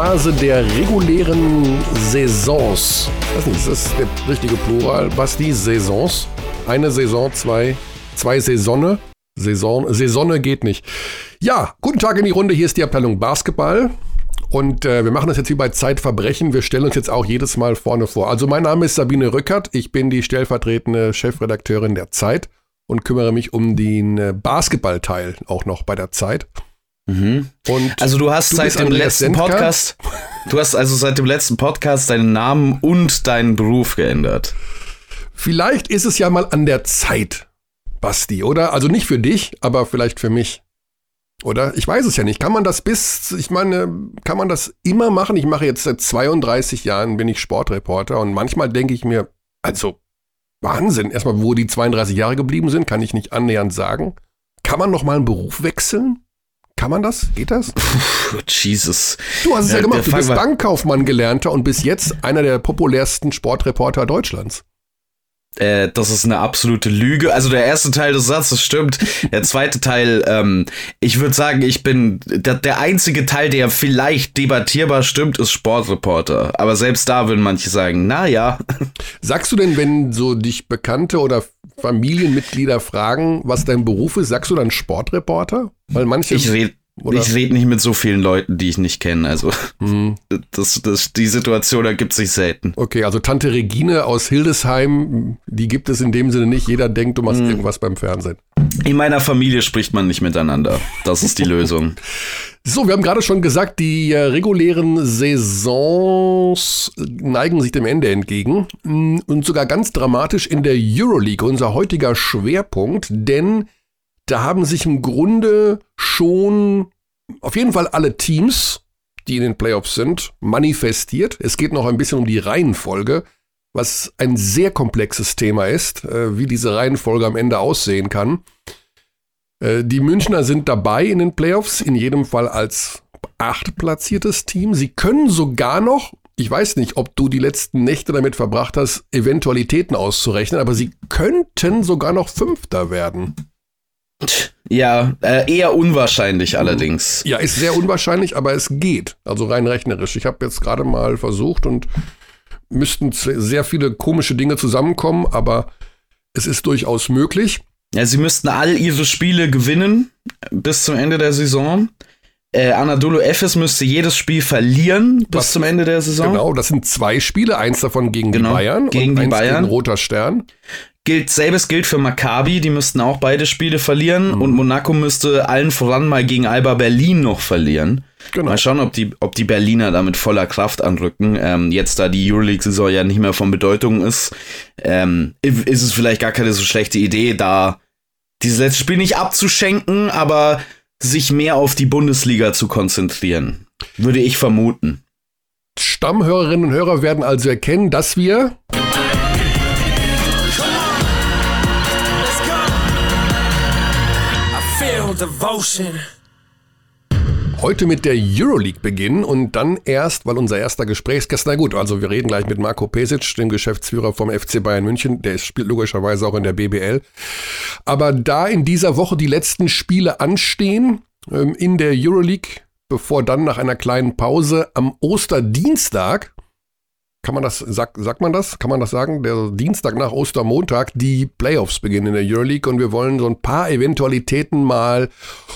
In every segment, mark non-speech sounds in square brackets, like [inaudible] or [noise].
Phase der regulären Saisons. Ich weiß nicht, ist das der richtige Plural? Basti, Saisons? Eine Saison, zwei, zwei Saisone? Saison, Saisonne geht nicht. Ja, guten Tag in die Runde. Hier ist die Abteilung Basketball. Und äh, wir machen das jetzt wie bei Zeitverbrechen. Wir stellen uns jetzt auch jedes Mal vorne vor. Also mein Name ist Sabine Rückert. Ich bin die stellvertretende Chefredakteurin der Zeit und kümmere mich um den äh, Basketballteil auch noch bei der Zeit. Mhm. Und also du hast du seit dem letzten Sendka. Podcast, du hast also seit dem letzten Podcast deinen Namen und deinen Beruf geändert. Vielleicht ist es ja mal an der Zeit, Basti, oder? Also nicht für dich, aber vielleicht für mich. Oder? Ich weiß es ja nicht. Kann man das bis, ich meine, kann man das immer machen? Ich mache jetzt seit 32 Jahren, bin ich Sportreporter und manchmal denke ich mir, also Wahnsinn. Erstmal, wo die 32 Jahre geblieben sind, kann ich nicht annähernd sagen. Kann man noch mal einen Beruf wechseln? Kann man das? Geht das? Puh, Jesus. Du hast es ja, ja gemacht. Du bist Bankkaufmann gelernter und bis jetzt einer der populärsten Sportreporter Deutschlands. Äh, das ist eine absolute Lüge. Also der erste Teil des Satzes stimmt. Der zweite Teil, ähm, ich würde sagen, ich bin der, der einzige Teil, der vielleicht debattierbar stimmt, ist Sportreporter. Aber selbst da würden manche sagen, na ja. Sagst du denn, wenn so dich Bekannte oder Familienmitglieder fragen, was dein Beruf ist, sagst du dann Sportreporter? Weil manche. Ich rede oder? Ich rede nicht mit so vielen Leuten, die ich nicht kenne. Also mhm. [laughs] das, das, die Situation ergibt sich selten. Okay, also Tante Regine aus Hildesheim, die gibt es in dem Sinne nicht. Jeder denkt, du machst mhm. irgendwas beim Fernsehen. In meiner Familie spricht man nicht miteinander. Das ist die [laughs] Lösung. So, wir haben gerade schon gesagt, die äh, regulären Saisons neigen sich dem Ende entgegen. Mm, und sogar ganz dramatisch in der Euroleague, unser heutiger Schwerpunkt, denn da haben sich im Grunde schon auf jeden Fall alle Teams, die in den Playoffs sind, manifestiert. Es geht noch ein bisschen um die Reihenfolge, was ein sehr komplexes Thema ist, äh, wie diese Reihenfolge am Ende aussehen kann. Äh, die Münchner sind dabei in den Playoffs, in jedem Fall als achtplatziertes Team. Sie können sogar noch, ich weiß nicht, ob du die letzten Nächte damit verbracht hast, Eventualitäten auszurechnen, aber sie könnten sogar noch Fünfter werden. Ja, äh, eher unwahrscheinlich allerdings. Ja, ist sehr unwahrscheinlich, aber es geht. Also rein rechnerisch. Ich habe jetzt gerade mal versucht und müssten sehr viele komische Dinge zusammenkommen, aber es ist durchaus möglich. Ja, sie müssten all ihre Spiele gewinnen bis zum Ende der Saison. Äh, Anadolu Efes müsste jedes Spiel verlieren bis Was, zum Ende der Saison. Genau, das sind zwei Spiele, eins davon gegen genau, die Bayern gegen und die eins Bayern. gegen Roter Stern gilt, selbes gilt für Maccabi, die müssten auch beide Spiele verlieren mhm. und Monaco müsste allen voran mal gegen Alba Berlin noch verlieren. Genau. Mal schauen, ob die, ob die Berliner da mit voller Kraft anrücken. Ähm, jetzt, da die Euroleague-Saison ja nicht mehr von Bedeutung ist, ähm, ist es vielleicht gar keine so schlechte Idee, da dieses letzte Spiel nicht abzuschenken, aber sich mehr auf die Bundesliga zu konzentrieren. Würde ich vermuten. Stammhörerinnen und Hörer werden also erkennen, dass wir Devotion. Heute mit der Euroleague beginnen und dann erst, weil unser erster Gesprächsgast, na gut, also wir reden gleich mit Marco Pesic, dem Geschäftsführer vom FC Bayern München, der spielt logischerweise auch in der BBL. Aber da in dieser Woche die letzten Spiele anstehen ähm, in der Euroleague, bevor dann nach einer kleinen Pause am Osterdienstag kann man das, sagt, sagt man das? Kann man das sagen? Der Dienstag nach Ostermontag, die Playoffs beginnen in der Euroleague und wir wollen so ein paar Eventualitäten mal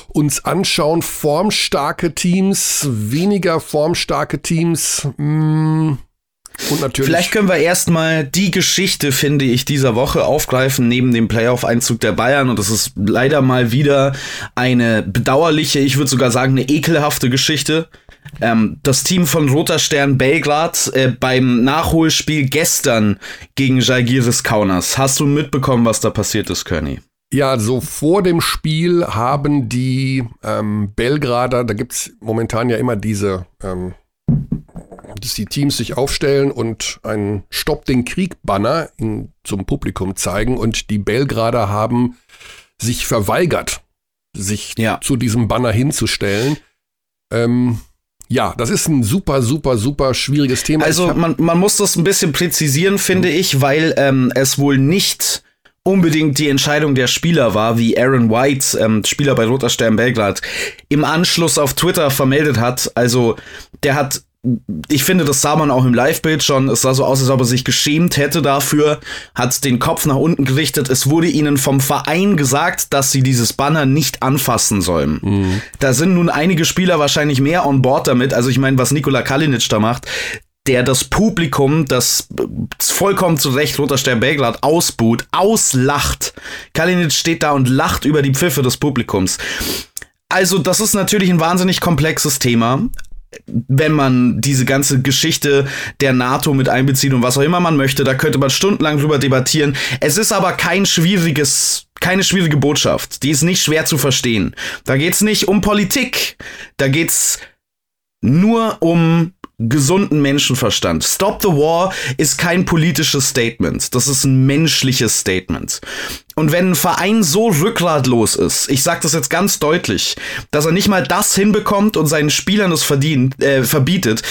uns anschauen. Formstarke Teams, weniger formstarke Teams. Mh, hm, und natürlich. Vielleicht können wir erstmal die Geschichte, finde ich, dieser Woche aufgreifen, neben dem Playoff-Einzug der Bayern. Und das ist leider mal wieder eine bedauerliche, ich würde sogar sagen, eine ekelhafte Geschichte. Ähm, das Team von Roter Stern Belgrad äh, beim Nachholspiel gestern gegen Jalgiris Kaunas. Hast du mitbekommen, was da passiert ist, Körny? Ja, so vor dem Spiel haben die ähm, Belgrader, da gibt es momentan ja immer diese, ähm, dass die Teams sich aufstellen und einen Stopp den Krieg-Banner zum Publikum zeigen und die Belgrader haben sich verweigert, sich ja. zu diesem Banner hinzustellen. Ähm, ja, das ist ein super, super, super schwieriges Thema. Also man, man muss das ein bisschen präzisieren, finde mhm. ich, weil ähm, es wohl nicht unbedingt die Entscheidung der Spieler war, wie Aaron White, ähm, Spieler bei Roter Stern Belgrad, im Anschluss auf Twitter vermeldet hat. Also der hat ich finde, das sah man auch im Live-Bild schon. Es sah so aus, als ob er sich geschämt hätte dafür, hat den Kopf nach unten gerichtet. Es wurde ihnen vom Verein gesagt, dass sie dieses Banner nicht anfassen sollen. Mhm. Da sind nun einige Spieler wahrscheinlich mehr on board damit. Also ich meine, was Nikola Kalinic da macht, der das Publikum, das vollkommen zu Recht Roter Stern Belgrad ausbuht, auslacht. Kalinic steht da und lacht über die Pfiffe des Publikums. Also, das ist natürlich ein wahnsinnig komplexes Thema wenn man diese ganze Geschichte der NATO mit einbezieht und was auch immer man möchte, da könnte man stundenlang drüber debattieren. Es ist aber kein schwieriges, keine schwierige Botschaft. Die ist nicht schwer zu verstehen. Da geht's nicht um Politik. Da geht's nur um gesunden Menschenverstand. Stop the War ist kein politisches Statement. Das ist ein menschliches Statement. Und wenn ein Verein so rückgratlos ist, ich sag das jetzt ganz deutlich, dass er nicht mal das hinbekommt und seinen Spielern es verdient, äh, verbietet,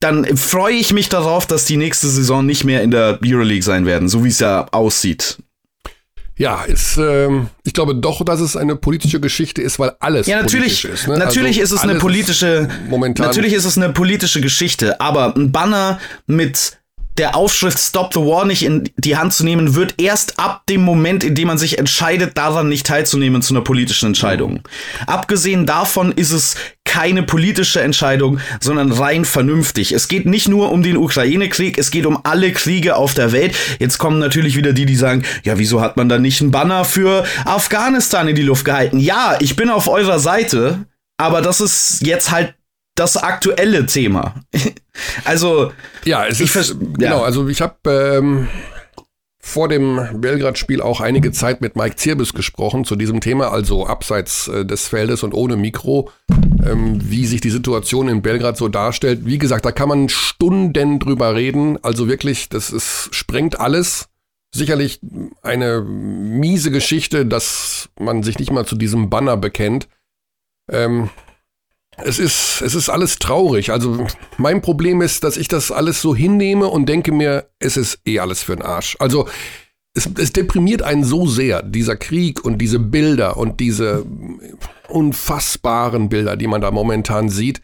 dann freue ich mich darauf, dass die nächste Saison nicht mehr in der Euroleague sein werden, so wie es ja aussieht. Ja, ist, ähm, ich glaube doch, dass es eine politische Geschichte ist, weil alles ja, natürlich, politisch ist. Ne? Natürlich also ist es eine politische, momentan natürlich ist es eine politische Geschichte, aber ein Banner mit der Aufschrift Stop the War nicht in die Hand zu nehmen, wird erst ab dem Moment, in dem man sich entscheidet, daran nicht teilzunehmen zu einer politischen Entscheidung. Abgesehen davon ist es keine politische Entscheidung, sondern rein vernünftig. Es geht nicht nur um den Ukraine-Krieg, es geht um alle Kriege auf der Welt. Jetzt kommen natürlich wieder die, die sagen, ja, wieso hat man da nicht einen Banner für Afghanistan in die Luft gehalten? Ja, ich bin auf eurer Seite, aber das ist jetzt halt das aktuelle Thema. [laughs] also ja, es ist ja. genau. Also ich habe ähm, vor dem Belgrad-Spiel auch einige Zeit mit Mike Zirbis gesprochen zu diesem Thema, also abseits äh, des Feldes und ohne Mikro, ähm, wie sich die Situation in Belgrad so darstellt. Wie gesagt, da kann man Stunden drüber reden. Also wirklich, das ist, sprengt alles. Sicherlich eine miese Geschichte, dass man sich nicht mal zu diesem Banner bekennt. Ähm, es ist, es ist alles traurig. Also mein Problem ist, dass ich das alles so hinnehme und denke mir, es ist eh alles für den Arsch. Also es, es deprimiert einen so sehr, dieser Krieg und diese Bilder und diese unfassbaren Bilder, die man da momentan sieht.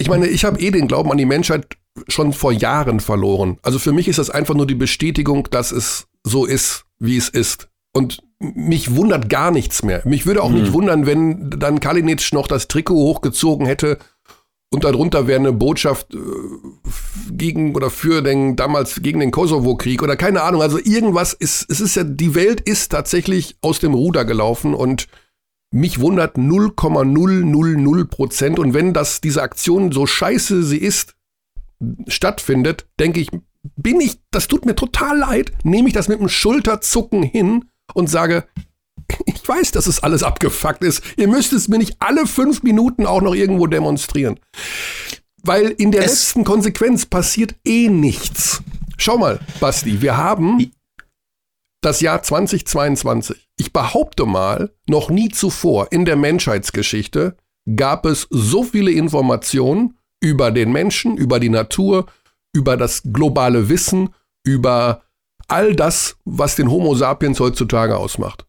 Ich meine, ich habe eh den Glauben an die Menschheit schon vor Jahren verloren. Also für mich ist das einfach nur die Bestätigung, dass es so ist, wie es ist. Und mich wundert gar nichts mehr. Mich würde auch mhm. nicht wundern, wenn dann Kalinic noch das Trikot hochgezogen hätte und darunter wäre eine Botschaft äh, gegen oder für den damals gegen den Kosovo-Krieg oder keine Ahnung. Also irgendwas ist, es ist ja, die Welt ist tatsächlich aus dem Ruder gelaufen und mich wundert 0,000 Prozent. Und wenn das, diese Aktion so scheiße sie ist, stattfindet, denke ich, bin ich, das tut mir total leid, nehme ich das mit einem Schulterzucken hin und sage, ich weiß, dass es alles abgefuckt ist. Ihr müsst es mir nicht alle fünf Minuten auch noch irgendwo demonstrieren. Weil in der es letzten Konsequenz passiert eh nichts. Schau mal, Basti, wir haben das Jahr 2022. Ich behaupte mal, noch nie zuvor in der Menschheitsgeschichte gab es so viele Informationen über den Menschen, über die Natur, über das globale Wissen, über all das, was den Homo sapiens heutzutage ausmacht.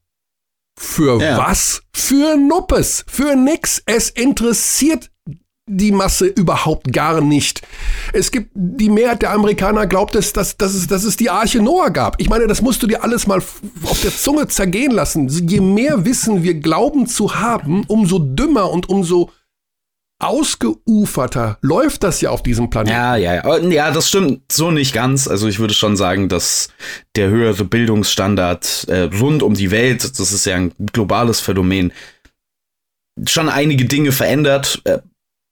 Für ja. was? Für Nuppes, für nix. Es interessiert die Masse überhaupt gar nicht. Es gibt, die Mehrheit der Amerikaner glaubt es, dass, dass, es, dass es die Arche Noah gab. Ich meine, das musst du dir alles mal auf der Zunge zergehen lassen. Je mehr Wissen wir glauben zu haben, umso dümmer und umso ausgeuferter läuft das ja auf diesem Planeten. Ja, ja, ja. Ja, das stimmt so nicht ganz. Also ich würde schon sagen, dass der höhere Bildungsstandard äh, rund um die Welt, das ist ja ein globales Phänomen, schon einige Dinge verändert. Äh,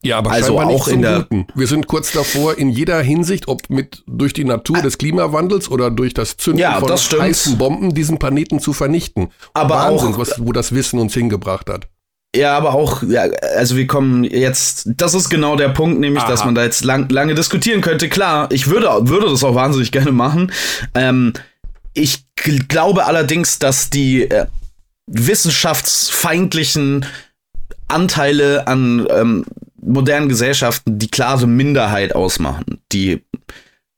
ja, aber also auch in der Guten. Wir sind kurz davor in jeder Hinsicht, ob mit durch die Natur des Klimawandels oder durch das Zünden ja, von das heißen Bomben diesen Planeten zu vernichten. Aber Wahnsinn, auch was, wo das Wissen uns hingebracht hat. Ja, aber auch, ja, also wir kommen jetzt, das ist genau der Punkt, nämlich, Aha. dass man da jetzt lang, lange diskutieren könnte. Klar, ich würde, würde das auch wahnsinnig gerne machen. Ähm, ich glaube allerdings, dass die äh, wissenschaftsfeindlichen Anteile an ähm, modernen Gesellschaften die klare Minderheit ausmachen, die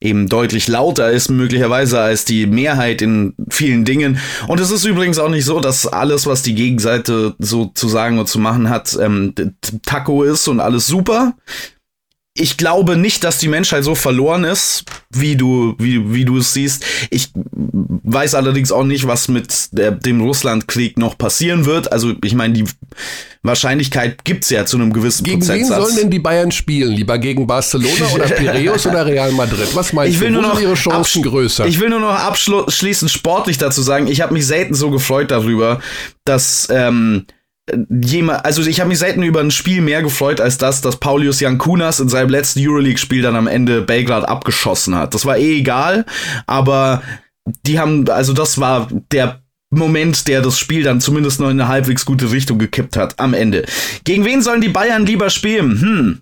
eben deutlich lauter ist möglicherweise als die Mehrheit in vielen Dingen. Und es ist übrigens auch nicht so, dass alles, was die Gegenseite so zu sagen und zu machen hat, ähm, Taco ist und alles super. Ich glaube nicht, dass die Menschheit so verloren ist, wie du, wie, wie du es siehst. Ich weiß allerdings auch nicht, was mit der, dem Russlandkrieg noch passieren wird. Also, ich meine, die Wahrscheinlichkeit gibt's ja zu einem gewissen gegen Prozentsatz. Gegen wen sollen denn die Bayern spielen? Lieber gegen Barcelona oder [laughs] Piraeus oder Real Madrid? Was meinst ich will du? Nur noch ihre Chancen größer? Ich will nur noch abschließend sportlich dazu sagen, ich habe mich selten so gefreut darüber, dass ähm, jemand, also ich habe mich selten über ein Spiel mehr gefreut als das, dass Paulius Jankunas in seinem letzten Euroleague-Spiel dann am Ende Belgrad abgeschossen hat. Das war eh egal, aber die haben, also das war der Moment, der das Spiel dann zumindest noch in eine halbwegs gute Richtung gekippt hat am Ende. Gegen wen sollen die Bayern lieber spielen? Hm.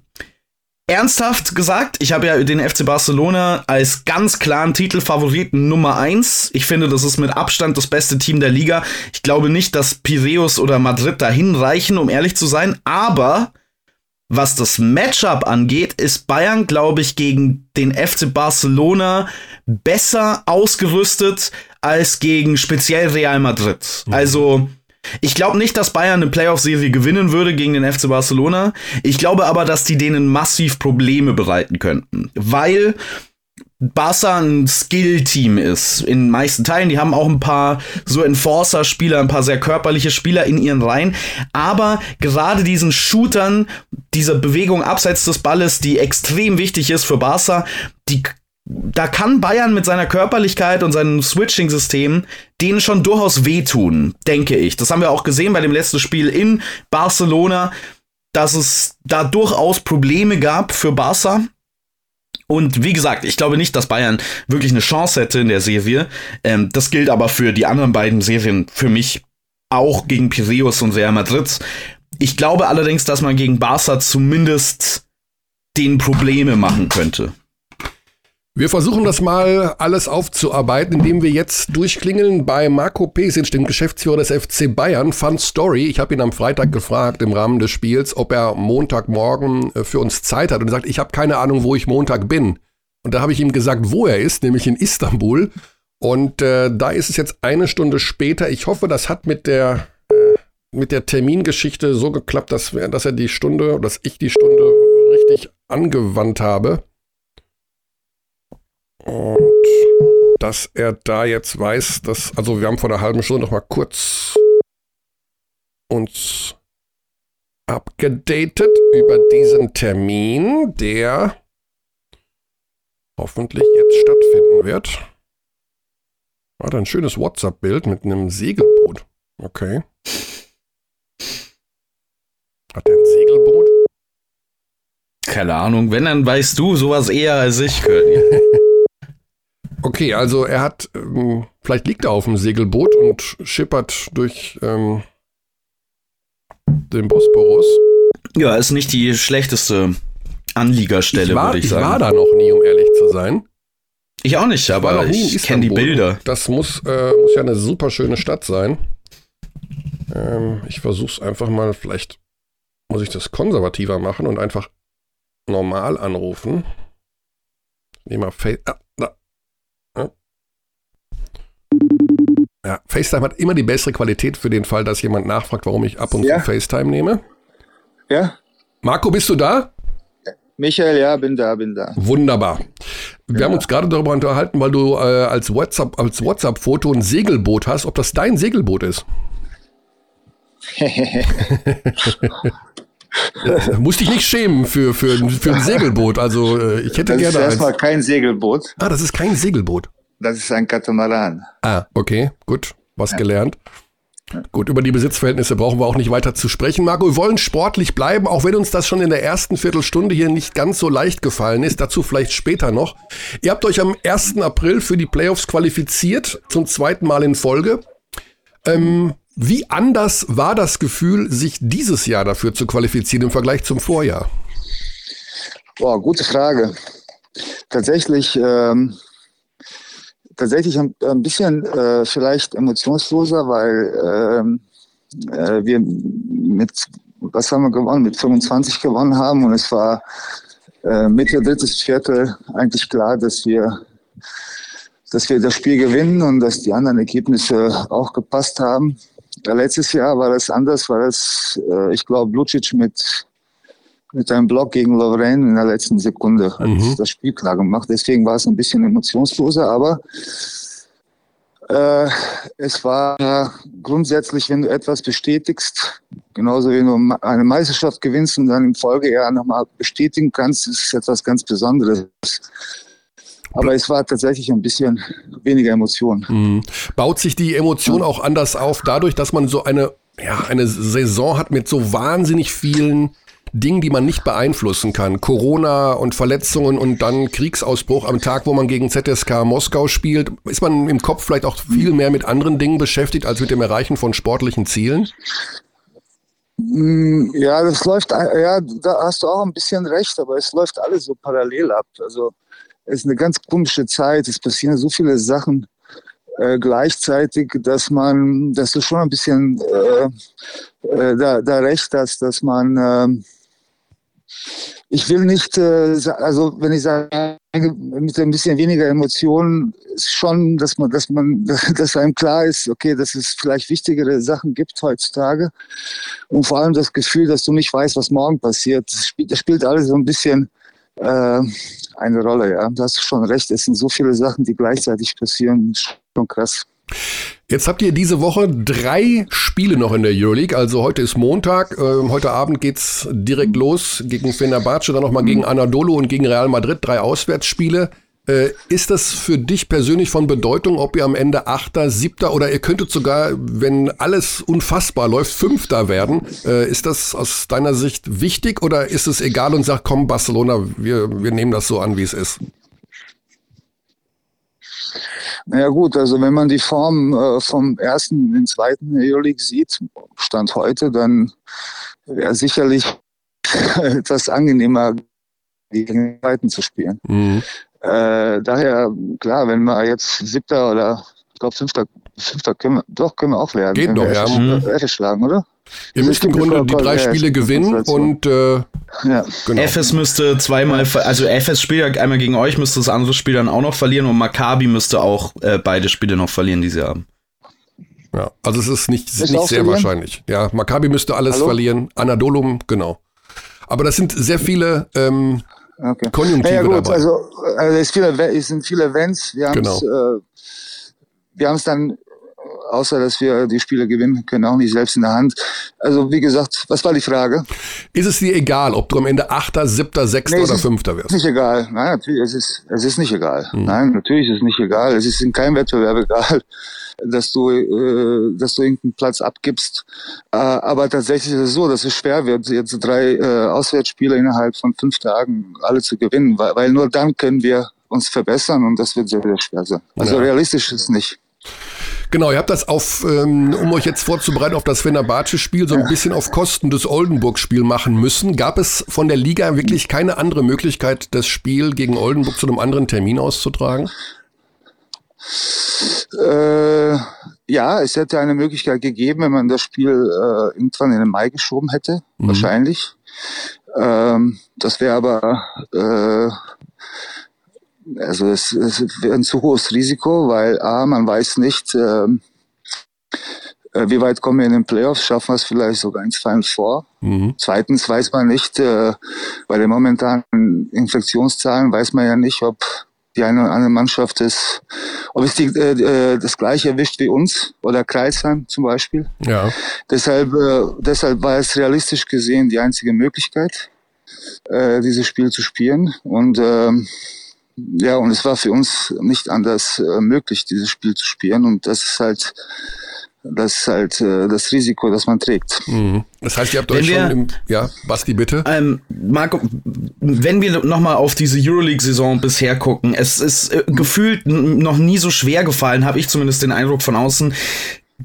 Ernsthaft gesagt, ich habe ja den FC Barcelona als ganz klaren Titelfavoriten Nummer eins. Ich finde, das ist mit Abstand das beste Team der Liga. Ich glaube nicht, dass Piraeus oder Madrid dahin reichen, um ehrlich zu sein. Aber was das Matchup angeht, ist Bayern, glaube ich, gegen den FC Barcelona besser ausgerüstet als gegen speziell Real Madrid. Mhm. Also ich glaube nicht, dass Bayern eine Playoff-Serie gewinnen würde gegen den FC Barcelona. Ich glaube aber, dass die denen massiv Probleme bereiten könnten, weil Barca ein Skill-Team ist in meisten Teilen. Die haben auch ein paar so Enforcer-Spieler, ein paar sehr körperliche Spieler in ihren Reihen. Aber gerade diesen Shootern, dieser Bewegung abseits des Balles, die extrem wichtig ist für Barca, die da kann Bayern mit seiner Körperlichkeit und seinem Switching-System denen schon durchaus wehtun, denke ich. Das haben wir auch gesehen bei dem letzten Spiel in Barcelona, dass es da durchaus Probleme gab für Barca. Und wie gesagt, ich glaube nicht, dass Bayern wirklich eine Chance hätte in der Serie. Ähm, das gilt aber für die anderen beiden Serien für mich auch gegen Piraeus und Real Madrid. Ich glaube allerdings, dass man gegen Barca zumindest den Probleme machen könnte. Wir versuchen das mal alles aufzuarbeiten, indem wir jetzt durchklingeln bei Marco Pesic, dem Geschäftsführer des FC Bayern. Fun Story. Ich habe ihn am Freitag gefragt im Rahmen des Spiels, ob er Montagmorgen äh, für uns Zeit hat. Und er sagt, ich habe keine Ahnung, wo ich Montag bin. Und da habe ich ihm gesagt, wo er ist, nämlich in Istanbul. Und äh, da ist es jetzt eine Stunde später. Ich hoffe, das hat mit der, äh, mit der Termingeschichte so geklappt, dass, dass er die Stunde, dass ich die Stunde richtig angewandt habe. Und dass er da jetzt weiß, dass, also wir haben vor einer halben Stunde noch mal kurz uns abgedatet über diesen Termin, der hoffentlich jetzt stattfinden wird. Hat ein schönes WhatsApp-Bild mit einem Segelboot. Okay. Hat er ein Segelboot? Keine Ahnung. Wenn, dann weißt du sowas eher als ich, Curly. [laughs] Okay, also er hat, ähm, vielleicht liegt er auf dem Segelboot und schippert durch ähm, den Bosporus. Ja, ist nicht die schlechteste Anliegerstelle, würde ich, ich sagen. Ich war da noch nie, um ehrlich zu sein. Ich auch nicht, aber ich, ich kenne die Bilder. Das muss, äh, muss ja eine super schöne Stadt sein. Ähm, ich versuch's einfach mal, vielleicht muss ich das konservativer machen und einfach normal anrufen. Nehmen wir Face. Ah, Ja, FaceTime hat immer die bessere Qualität für den Fall, dass jemand nachfragt, warum ich ab und ja. zu FaceTime nehme. Ja. Marco, bist du da? Michael, ja, bin da, bin da. Wunderbar. Wir ja. haben uns gerade darüber unterhalten, weil du äh, als WhatsApp als WhatsApp-Foto ein Segelboot hast, ob das dein Segelboot ist. [laughs] Musste ich nicht schämen für, für, für ein Segelboot. Also äh, ich hätte das gerne. Das ist erstmal kein Segelboot. Ah, das ist kein Segelboot. Das ist ein Katamaran. Ah, okay, gut. Was ja. gelernt. Gut, über die Besitzverhältnisse brauchen wir auch nicht weiter zu sprechen. Marco, wir wollen sportlich bleiben, auch wenn uns das schon in der ersten Viertelstunde hier nicht ganz so leicht gefallen ist. Dazu vielleicht später noch. Ihr habt euch am 1. April für die Playoffs qualifiziert, zum zweiten Mal in Folge. Ähm, wie anders war das Gefühl, sich dieses Jahr dafür zu qualifizieren im Vergleich zum Vorjahr? Boah, gute Frage. Tatsächlich ähm, tatsächlich ein, ein bisschen äh, vielleicht emotionsloser, weil ähm, äh, wir mit, was haben wir gewonnen, mit 25 gewonnen haben und es war äh, Mitte, drittes Viertel eigentlich klar, dass wir dass wir das Spiel gewinnen und dass die anderen Ergebnisse auch gepasst haben. Letztes Jahr war das anders, weil es, äh, ich glaube, Lucic mit mit einem Block gegen Lorraine in der letzten Sekunde hat mhm. das Spiel klar gemacht. Deswegen war es ein bisschen emotionsloser, aber äh, es war grundsätzlich, wenn du etwas bestätigst, genauso wie du eine Meisterschaft gewinnst und dann im Folgejahr nochmal bestätigen kannst, ist es etwas ganz Besonderes. Aber es war tatsächlich ein bisschen weniger Emotion. Mhm. Baut sich die Emotion auch anders auf, dadurch, dass man so eine, ja, eine Saison hat mit so wahnsinnig vielen Dingen, die man nicht beeinflussen kann. Corona und Verletzungen und dann Kriegsausbruch am Tag, wo man gegen ZSK Moskau spielt. Ist man im Kopf vielleicht auch viel mehr mit anderen Dingen beschäftigt als mit dem Erreichen von sportlichen Zielen? Mm, ja, das läuft, ja, da hast du auch ein bisschen recht, aber es läuft alles so parallel ab. Also es ist eine ganz komische Zeit. Es passieren so viele Sachen äh, gleichzeitig, dass man, dass du schon ein bisschen äh, äh, da, da recht hast, dass man äh, ich will nicht, äh, also wenn ich sage, mit ein bisschen weniger Emotionen, ist schon, dass man, dass man, [laughs] dass einem klar ist, okay, dass es vielleicht wichtigere Sachen gibt heutzutage. Und vor allem das Gefühl, dass du nicht weißt, was morgen passiert. Das spielt, das spielt alles so ein bisschen äh, eine Rolle, ja. Du hast schon recht, es sind so viele Sachen, die gleichzeitig passieren. Schon krass. Jetzt habt ihr diese Woche drei Spiele noch in der Euroleague. Also heute ist Montag. Äh, heute Abend geht's direkt los gegen Fenerbahce, dann nochmal gegen Anadolu und gegen Real Madrid. Drei Auswärtsspiele. Äh, ist das für dich persönlich von Bedeutung, ob ihr am Ende Achter, Siebter oder ihr könntet sogar, wenn alles unfassbar läuft, Fünfter werden? Äh, ist das aus deiner Sicht wichtig oder ist es egal und sagt, komm Barcelona, wir, wir nehmen das so an, wie es ist? Naja gut, also wenn man die Form äh, vom ersten in den zweiten Euroleague sieht, Stand heute, dann wäre sicherlich [laughs] etwas angenehmer, die Zeiten zu spielen. Mhm. Äh, daher, klar, wenn wir jetzt siebter oder ich glaube fünfter, fünfter können wir, doch können wir auch werden. Geht doch, ja. Mhm. schlagen, oder? Ihr müsst im Grunde die drei Spiele gewinnen und äh, ja. genau. FS müsste zweimal, also FS spielt ja einmal gegen euch, müsste das andere Spiel dann auch noch verlieren und Maccabi müsste auch äh, beide Spiele noch verlieren, die sie haben. Ja, also es ist nicht, ist nicht sehr verlieren? wahrscheinlich. Ja, Maccabi müsste alles Hallo? verlieren, Anadolum, genau. Aber das sind sehr viele ähm, okay. Konjunktive ja, gut, dabei. Also, also es, viele, es sind viele Events. Wir haben es genau. äh, wir haben es dann außer dass wir die Spiele gewinnen können, auch nicht selbst in der Hand. Also wie gesagt, was war die Frage? Ist es dir egal, ob du am Ende Achter, Siebter, Sechster nee, oder Fünfter wirst? Ist nicht egal. Nein, natürlich, es ist, es ist nicht egal. Hm. Nein, natürlich ist es nicht egal. Es ist in keinem Wettbewerb egal, [laughs] dass du, äh, dass du irgendeinen Platz abgibst. Äh, aber tatsächlich ist es so, dass es schwer wird, jetzt drei äh, Auswärtsspiele innerhalb von fünf Tagen alle zu gewinnen, weil, weil nur dann können wir uns verbessern und das wird sehr, sehr schwer sein. Also ja. realistisch ist es nicht. Genau, ihr habt das auf, ähm, um euch jetzt vorzubereiten auf das Fenerbahce-Spiel, so ein bisschen auf Kosten des Oldenburg-Spiel machen müssen. Gab es von der Liga wirklich keine andere Möglichkeit, das Spiel gegen Oldenburg zu einem anderen Termin auszutragen? Äh, ja, es hätte eine Möglichkeit gegeben, wenn man das Spiel äh, irgendwann in den Mai geschoben hätte, mhm. wahrscheinlich. Ähm, das wäre aber äh, also es, es wäre ein zu hohes Risiko, weil A, man weiß nicht, ähm, äh, wie weit kommen wir in den Playoffs, schaffen wir es vielleicht sogar ins Final Four. Mhm. Zweitens weiß man nicht, äh, bei den momentanen Infektionszahlen weiß man ja nicht, ob die eine oder andere Mannschaft ist, ob es die, äh, äh, das gleiche erwischt wie uns oder Kreisheim zum Beispiel. Ja. Deshalb, äh, deshalb war es realistisch gesehen die einzige Möglichkeit, äh, dieses Spiel zu spielen. Und ähm, ja, und es war für uns nicht anders äh, möglich, dieses Spiel zu spielen. Und das ist halt das ist halt äh, das Risiko, das man trägt. Mhm. Das heißt, ihr habt wenn euch wir, schon im, ja, Basti, bitte. Ähm, Marco, wenn wir nochmal auf diese Euroleague-Saison bisher gucken, es ist äh, gefühlt noch nie so schwer gefallen, habe ich zumindest den Eindruck von außen,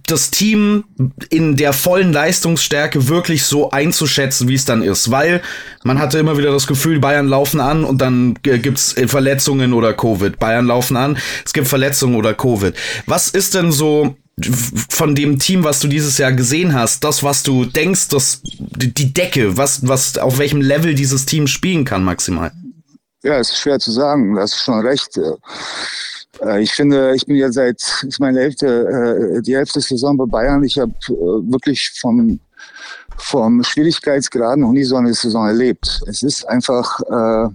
das Team in der vollen Leistungsstärke wirklich so einzuschätzen, wie es dann ist. Weil man hatte immer wieder das Gefühl, Bayern laufen an und dann gibt's Verletzungen oder Covid. Bayern laufen an, es gibt Verletzungen oder Covid. Was ist denn so von dem Team, was du dieses Jahr gesehen hast, das, was du denkst, das, die Decke, was, was, auf welchem Level dieses Team spielen kann maximal? Ja, es ist schwer zu sagen. Du hast schon recht. Äh, ich finde, ich bin ja seit, ist meine Hälfte, äh, die Hälfte Saison bei Bayern. Ich habe äh, wirklich vom, vom Schwierigkeitsgrad noch nie so eine Saison erlebt. Es ist einfach äh,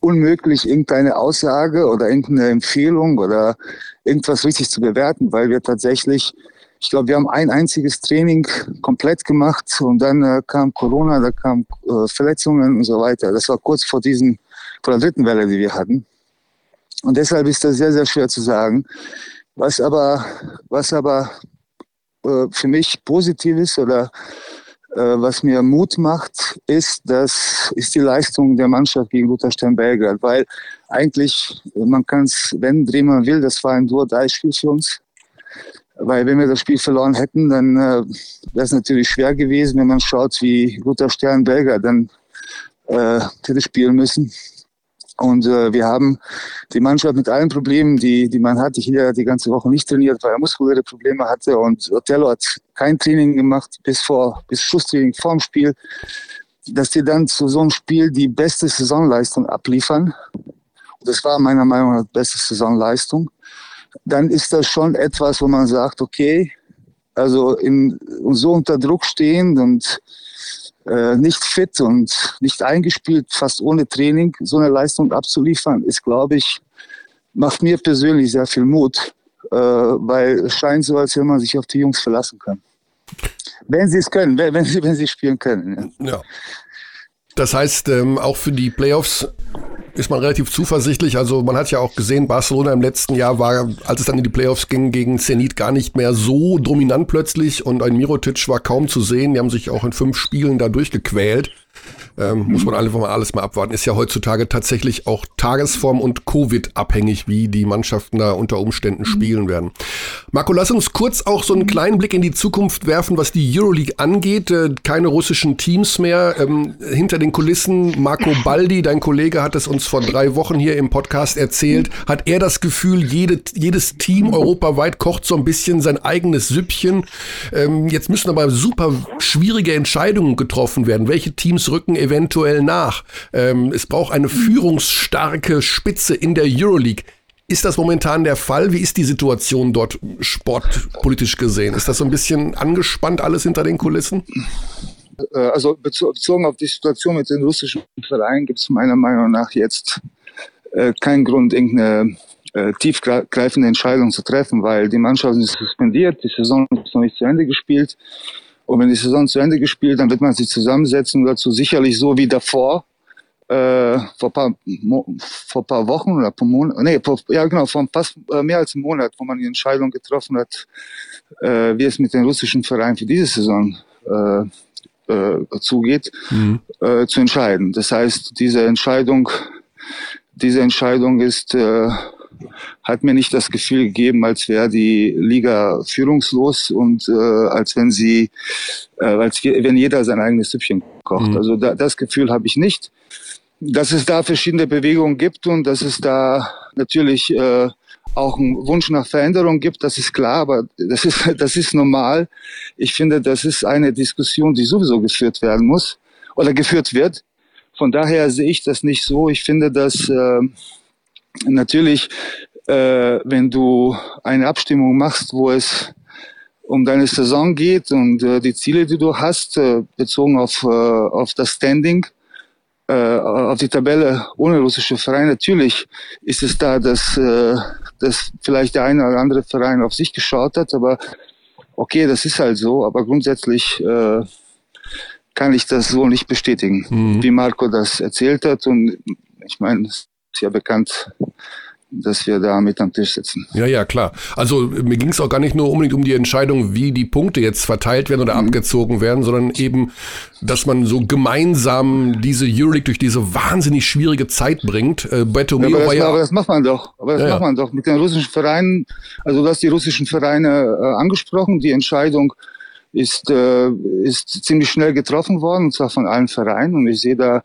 unmöglich, irgendeine Aussage oder irgendeine Empfehlung oder irgendwas richtig zu bewerten, weil wir tatsächlich, ich glaube, wir haben ein einziges Training komplett gemacht und dann äh, kam Corona, da kamen äh, Verletzungen und so weiter. Das war kurz vor diesen, vor der dritten Welle, die wir hatten. Und deshalb ist das sehr, sehr schwer zu sagen. Was aber, was aber äh, für mich positiv ist oder äh, was mir Mut macht, ist, das ist die Leistung der Mannschaft gegen Luther Stern Belgrad, weil eigentlich, man kann es, wenn man will, das war ein Dur-Dei-Spiel für uns. Weil wenn wir das Spiel verloren hätten, dann äh, wäre es natürlich schwer gewesen, wenn man schaut, wie Luther Stern Belgrad dann äh, hätte spielen müssen. Und äh, wir haben die Mannschaft mit allen Problemen, die, die man hat. Ich hat die ganze Woche nicht trainiert, weil er muskuläre Probleme hatte. Und Othello hat kein Training gemacht bis vor, bis Schusstraining vorm Spiel. Dass die dann zu so einem Spiel die beste Saisonleistung abliefern. Das war meiner Meinung nach die beste Saisonleistung. Dann ist das schon etwas, wo man sagt, okay, also in, so unter Druck stehend und äh, nicht fit und nicht eingespielt, fast ohne Training, so eine Leistung abzuliefern, ist, glaube ich, macht mir persönlich sehr viel Mut, äh, weil es scheint so, als wenn man sich auf die Jungs verlassen kann. Wenn sie es können, wenn sie, wenn sie spielen können. Ja. ja. Das heißt, ähm, auch für die Playoffs ist man relativ zuversichtlich. Also man hat ja auch gesehen, Barcelona im letzten Jahr war, als es dann in die Playoffs ging, gegen Zenit gar nicht mehr so dominant plötzlich und ein Mirotic war kaum zu sehen. Die haben sich auch in fünf Spielen da durchgequält. Ähm, muss man einfach mal alles mal abwarten. Ist ja heutzutage tatsächlich auch Tagesform und Covid abhängig, wie die Mannschaften da unter Umständen spielen werden. Marco, lass uns kurz auch so einen kleinen Blick in die Zukunft werfen, was die Euroleague angeht. Äh, keine russischen Teams mehr. Ähm, hinter den Kulissen, Marco Baldi, dein Kollege, hat es uns vor drei Wochen hier im Podcast erzählt. Hat er das Gefühl, jede, jedes Team europaweit kocht so ein bisschen sein eigenes Süppchen. Ähm, jetzt müssen aber super schwierige Entscheidungen getroffen werden. Welche Teams rücken eventuell nach. Ähm, es braucht eine führungsstarke Spitze in der Euroleague. Ist das momentan der Fall? Wie ist die Situation dort sportpolitisch gesehen? Ist das so ein bisschen angespannt alles hinter den Kulissen? Äh, also bezogen auf die Situation mit den russischen Vereinen gibt es meiner Meinung nach jetzt äh, keinen Grund, irgendeine äh, tiefgreifende Entscheidung zu treffen, weil die Mannschaft ist suspendiert, die Saison ist noch nicht zu Ende gespielt. Und wenn die Saison zu Ende gespielt, dann wird man sich zusammensetzen dazu sicherlich so wie davor, äh, vor paar, vor paar Wochen oder paar Monaten, nee, vor, ja genau, vor fast äh, mehr als einem Monat, wo man die Entscheidung getroffen hat, äh, wie es mit den russischen Vereinen für diese Saison äh, äh, zugeht, mhm. äh, zu entscheiden. Das heißt, diese Entscheidung, diese Entscheidung ist äh, hat mir nicht das Gefühl gegeben, als wäre die Liga führungslos und äh, als wenn sie, äh, als wenn jeder sein eigenes Süppchen kocht. Mhm. Also da, das Gefühl habe ich nicht. Dass es da verschiedene Bewegungen gibt und dass es da natürlich äh, auch einen Wunsch nach Veränderung gibt, das ist klar, aber das ist, [laughs] das ist normal. Ich finde, das ist eine Diskussion, die sowieso geführt werden muss oder geführt wird. Von daher sehe ich das nicht so. Ich finde, dass äh, natürlich, äh, wenn du eine Abstimmung machst, wo es um deine Saison geht und äh, die Ziele, die du hast, äh, bezogen auf, äh, auf das Standing, äh, auf die Tabelle ohne russische Verein, natürlich ist es da, dass, äh, dass vielleicht der eine oder andere Verein auf sich geschaut hat, aber okay, das ist halt so, aber grundsätzlich äh, kann ich das so nicht bestätigen, mhm. wie Marco das erzählt hat und ich meine, ist ja bekannt, dass wir da mit am Tisch sitzen. Ja, ja, klar. Also mir ging es auch gar nicht nur unbedingt um die Entscheidung, wie die Punkte jetzt verteilt werden oder mhm. abgezogen werden, sondern eben, dass man so gemeinsam diese Euroleague durch diese wahnsinnig schwierige Zeit bringt. Äh, Beto ja, aber, das, ja aber das macht man doch. Aber das ja, macht man doch mit den russischen Vereinen. Also du hast die russischen Vereine äh, angesprochen. Die Entscheidung ist, äh, ist ziemlich schnell getroffen worden, und zwar von allen Vereinen. Und ich sehe da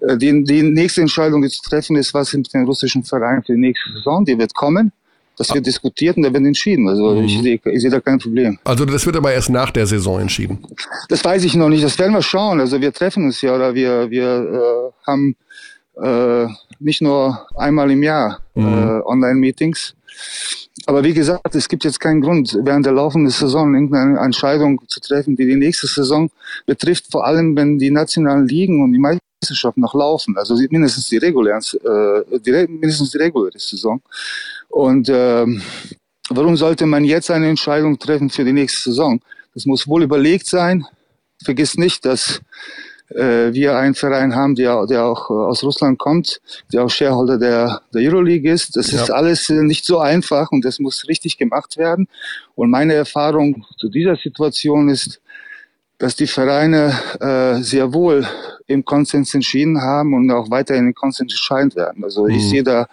die, die nächste Entscheidung, die zu treffen ist, was mit den russischen Vereinen für die nächste Saison, die wird kommen. Das wird diskutiert und da wird entschieden. Also mhm. ich, sehe, ich sehe da kein Problem. Also das wird aber erst nach der Saison entschieden. Das weiß ich noch nicht. Das werden wir schauen. Also wir treffen uns ja oder wir wir äh, haben äh, nicht nur einmal im Jahr äh, mhm. Online-Meetings. Aber wie gesagt, es gibt jetzt keinen Grund, während der laufenden Saison irgendeine Entscheidung zu treffen, die die nächste Saison betrifft, vor allem wenn die nationalen Ligen und die Meisterschaften noch laufen, also mindestens die regulären, äh, die, mindestens die reguläre Saison. Und ähm, warum sollte man jetzt eine Entscheidung treffen für die nächste Saison? Das muss wohl überlegt sein. Vergiss nicht, dass äh, wir einen Verein haben, der, der auch äh, aus Russland kommt, der auch Shareholder der, der Euroleague ist. Das ja. ist alles äh, nicht so einfach und das muss richtig gemacht werden. Und meine Erfahrung zu dieser Situation ist, dass die Vereine äh, sehr wohl im Konsens entschieden haben und auch weiterhin im Konsens entscheiden werden. Also mhm. ich sehe da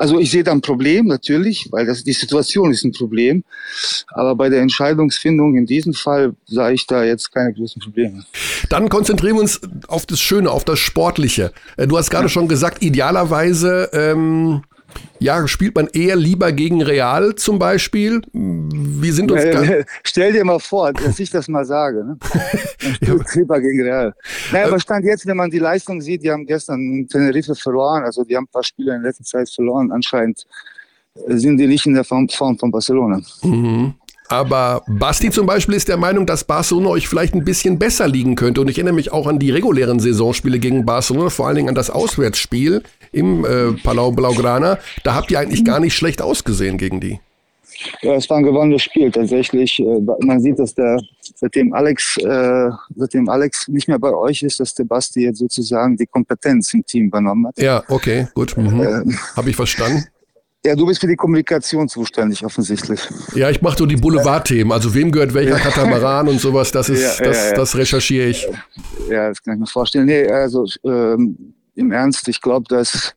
also ich sehe da ein Problem natürlich, weil das, die Situation ist ein Problem. Aber bei der Entscheidungsfindung in diesem Fall sah ich da jetzt keine großen Probleme. Dann konzentrieren wir uns auf das Schöne, auf das Sportliche. Äh, du hast gerade ja. schon gesagt, idealerweise ähm, ja, spielt man eher lieber gegen Real zum Beispiel? Wir sind uns äh, Stell dir mal vor, dass ich das mal sage. Ne? [laughs] Spielt lieber gegen Real. Naja, aber Stand jetzt, wenn man die Leistung sieht, die haben gestern Tenerife verloren, also die haben ein paar Spiele in letzter Zeit verloren. Anscheinend äh, sind die nicht in der Form von Barcelona. Mhm. Aber Basti zum Beispiel ist der Meinung, dass Barcelona euch vielleicht ein bisschen besser liegen könnte. Und ich erinnere mich auch an die regulären Saisonspiele gegen Barcelona, vor allen Dingen an das Auswärtsspiel im äh, Palau Blaugrana. Da habt ihr eigentlich gar nicht schlecht ausgesehen gegen die. Ja, es war ein gewonnenes Spiel tatsächlich. Äh, man sieht, dass der seitdem Alex, äh, seitdem Alex nicht mehr bei euch ist, dass der Basti jetzt sozusagen die Kompetenz im Team übernommen hat. Ja, okay, gut. Mhm. Äh, Habe ich verstanden. Ja, du bist für die Kommunikation zuständig, offensichtlich. Ja, ich mache so die Boulevardthemen. Also wem gehört welcher Katamaran und sowas, das ist, ja, das, ja, ja. das recherchiere ich. Ja, das kann ich mir vorstellen. Nee, also ähm, im Ernst, ich glaube, dass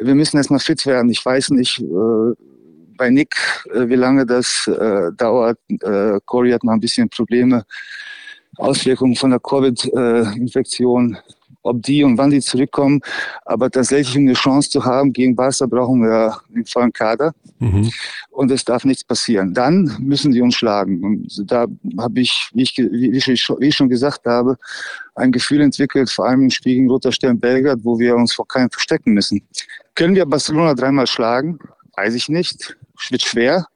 wir müssen erstmal fit werden. Ich weiß nicht äh, bei Nick, äh, wie lange das äh, dauert. Äh, Corey hat noch ein bisschen Probleme, Auswirkungen von der Covid-Infektion. Ob die und wann die zurückkommen. Aber tatsächlich, um eine Chance zu haben gegen Barca, brauchen wir einen vollen Kader. Mhm. Und es darf nichts passieren. Dann müssen die uns schlagen. Und da habe ich, wie ich, wie ich, wie ich schon gesagt habe, ein Gefühl entwickelt, vor allem im Spiel gegen Roter Stern Belgrad, wo wir uns vor keinem verstecken müssen. Können wir Barcelona dreimal schlagen? Weiß ich nicht. Wird schwer.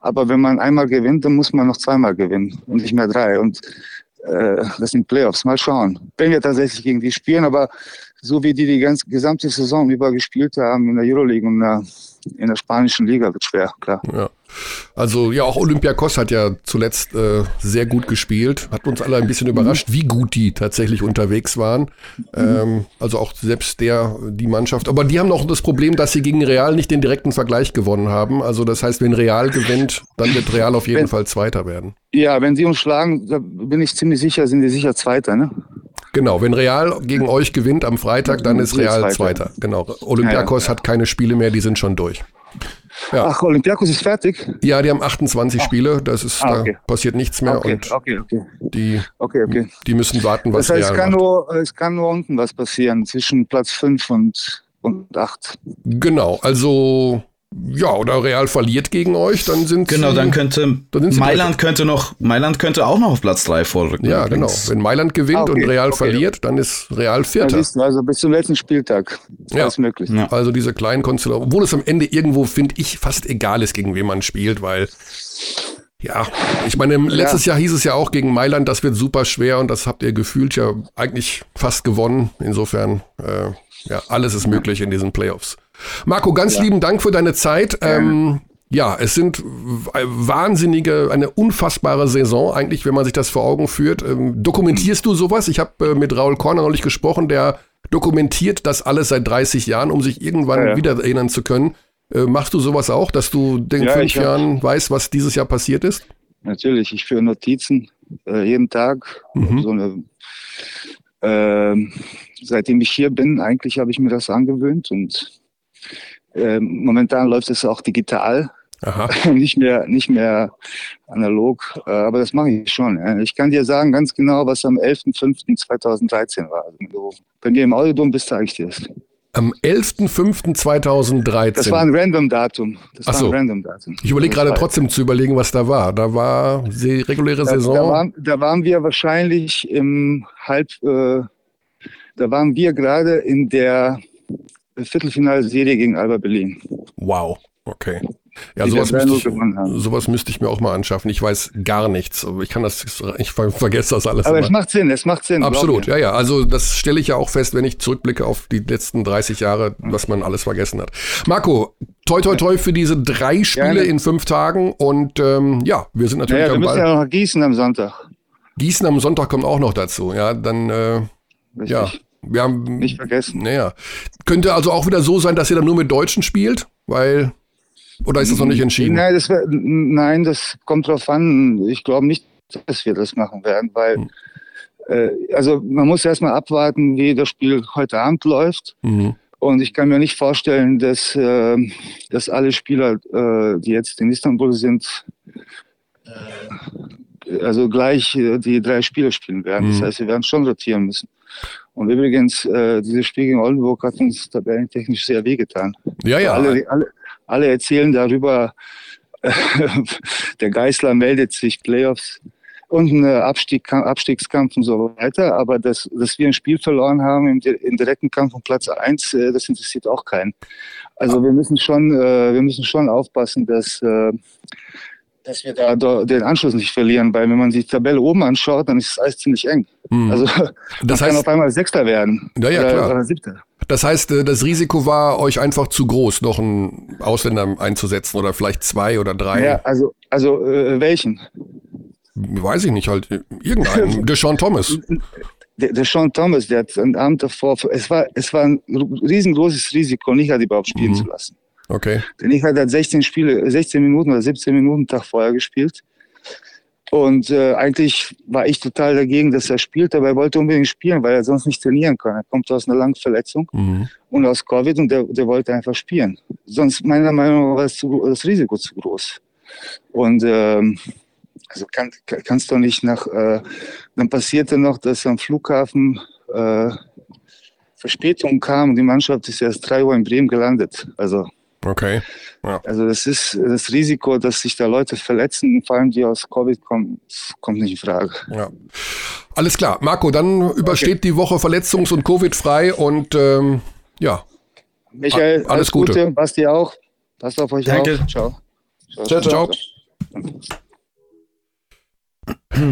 Aber wenn man einmal gewinnt, dann muss man noch zweimal gewinnen und nicht mehr drei. Und äh, das sind Playoffs. Mal schauen. Wenn wir tatsächlich gegen die spielen, aber so wie die die ganze gesamte Saison über gespielt haben in der Euroleague und in der, in der spanischen Liga, wird schwer, klar. Ja. Also ja, auch Olympiakos hat ja zuletzt äh, sehr gut gespielt. Hat uns alle ein bisschen überrascht, wie gut die tatsächlich unterwegs waren. Ähm, also auch selbst der, die Mannschaft. Aber die haben noch das Problem, dass sie gegen Real nicht den direkten Vergleich gewonnen haben. Also das heißt, wenn Real gewinnt, dann wird Real auf jeden wenn, Fall Zweiter werden. Ja, wenn sie uns schlagen, da bin ich ziemlich sicher, sind die sicher Zweiter, ne? Genau, wenn Real gegen euch gewinnt am Freitag, dann ist Real Zweiter. Genau. Olympiakos ja, ja. hat keine Spiele mehr, die sind schon durch. Ja. Ach, Olympiakos ist fertig? Ja, die haben 28 ah. Spiele, das ist, ah, okay. da passiert nichts mehr okay, und okay, okay. Die, okay, Die müssen warten, was das heißt, es kann, nur, es kann nur unten was passieren, zwischen Platz 5 und, und 8. Genau, also ja, oder Real verliert gegen euch, dann sind Genau, sie, dann könnte dann Mailand könnte noch Mailand könnte auch noch auf Platz 3 vorrücken. Ja, genau. Wenn Mailand gewinnt ah, okay, und Real okay. verliert, dann ist Real Vierter. Also bis zum letzten Spieltag. Ja, ist möglich. Ja. Also diese kleinen Konstellationen, obwohl es am Ende irgendwo finde ich fast egal ist, gegen wen man spielt, weil ja, ich meine, letztes ja. Jahr hieß es ja auch gegen Mailand, das wird super schwer und das habt ihr gefühlt ja eigentlich fast gewonnen. Insofern, äh, ja, alles ist möglich in diesen Playoffs. Marco, ganz ja. lieben Dank für deine Zeit. Ähm, ja, es sind wahnsinnige, eine unfassbare Saison eigentlich, wenn man sich das vor Augen führt. Ähm, dokumentierst du sowas? Ich habe äh, mit Raul Korner neulich gesprochen, der dokumentiert das alles seit 30 Jahren, um sich irgendwann ja, ja. wieder erinnern zu können. Äh, machst du sowas auch, dass du in ja, fünf Jahren weißt, was dieses Jahr passiert ist? Natürlich, ich führe Notizen äh, jeden Tag. Mhm. So eine, ähm, seitdem ich hier bin, eigentlich habe ich mir das angewöhnt und momentan läuft es auch digital. Aha. [laughs] nicht mehr, nicht mehr analog, äh, aber das mache ich schon. Ich kann dir sagen ganz genau, was am 11.05.2013 war. Also, wenn du im Audiodom bist, zeige ich dir das. Am 11.05.2013. Das war ein Random-Datum. Das Ach so. war ein Random-Datum. Ich überlege gerade trotzdem zu überlegen, was da war. Da war die reguläre Saison. Da, da, waren, da waren wir wahrscheinlich im Halb, äh, da waren wir gerade in der Viertelfinalserie gegen Alba Berlin. Wow, okay. Ja, sowas, müsste ich, sowas müsste ich mir auch mal anschaffen. Ich weiß gar nichts. Ich kann das, ich vergesse das alles. Aber immer. es macht Sinn, es macht Sinn. Absolut, ja, ja. Also das stelle ich ja auch fest, wenn ich zurückblicke auf die letzten 30 Jahre, was man alles vergessen hat. Marco, toi toi toi für diese drei Spiele ja, in fünf Tagen und ähm, ja, wir sind natürlich ja, ja, am Ball. Wir müssen ja noch Gießen am Sonntag. Gießen am Sonntag kommt auch noch dazu. Ja, dann äh, ja. Wir haben nicht vergessen. Naja. Könnte also auch wieder so sein, dass ihr dann nur mit Deutschen spielt, weil oder ist das noch nicht entschieden? Nein, das, nein, das kommt drauf an. Ich glaube nicht, dass wir das machen werden, weil hm. äh, also man muss erstmal abwarten, wie das Spiel heute Abend läuft. Mhm. Und ich kann mir nicht vorstellen, dass, äh, dass alle Spieler, äh, die jetzt in Istanbul sind, äh, also gleich äh, die drei Spiele spielen werden. Mhm. Das heißt, wir werden schon rotieren müssen. Und übrigens, äh, dieses Spiel gegen Oldenburg hat uns tabellentechnisch sehr wehgetan. Ja, ja. Alle, alle, alle erzählen darüber, [laughs] der Geißler meldet sich, Playoffs und ein Abstieg, Abstiegskampf und so weiter. Aber dass, dass wir ein Spiel verloren haben im, im direkten Kampf um Platz 1, äh, das interessiert auch keinen. Also wir müssen schon, äh, wir müssen schon aufpassen, dass, äh, dass wir da den Anschluss nicht verlieren, weil wenn man sich die Tabelle oben anschaut, dann ist es alles ziemlich eng. Mhm. Also das [laughs] heißt, kann auf einmal Sechster werden. Ja, ja, klar. Oder Siebter. Das heißt, äh, das Risiko war euch einfach zu groß, noch einen Ausländer einzusetzen oder vielleicht zwei oder drei. Ja, also, also äh, welchen? Weiß ich nicht, halt irgendeinen. [laughs] Deshaun Thomas. Der, der Sean Thomas, der hat einen Abend davor, es war, es war ein riesengroßes Risiko, nicht überhaupt spielen mhm. zu lassen. Okay. Denn ich hatte 16 Spiele, 16 Minuten oder 17 Minuten Tag vorher gespielt. Und äh, eigentlich war ich total dagegen, dass er spielt, aber er wollte unbedingt spielen, weil er sonst nicht trainieren kann. Er kommt aus einer langen Verletzung mhm. und aus Covid und der, der wollte einfach spielen. Sonst meiner Meinung nach war das, zu, das Risiko zu groß. Und ähm, also kann, kannst du nicht nach, äh, dann passierte noch, dass am Flughafen äh, Verspätung kam und die Mannschaft ist erst drei Uhr in Bremen gelandet. Also Okay. Ja. Also das ist das Risiko, dass sich da Leute verletzen, vor allem die aus Covid kommen, kommt nicht in Frage. Ja. Alles klar. Marco, dann übersteht okay. die Woche verletzungs- und Covid-frei und ähm, ja. Michael, alles, alles Gute. Gute. Basti auch. Passt auf euch Danke. auf. Ciao. Ciao, ciao. ciao.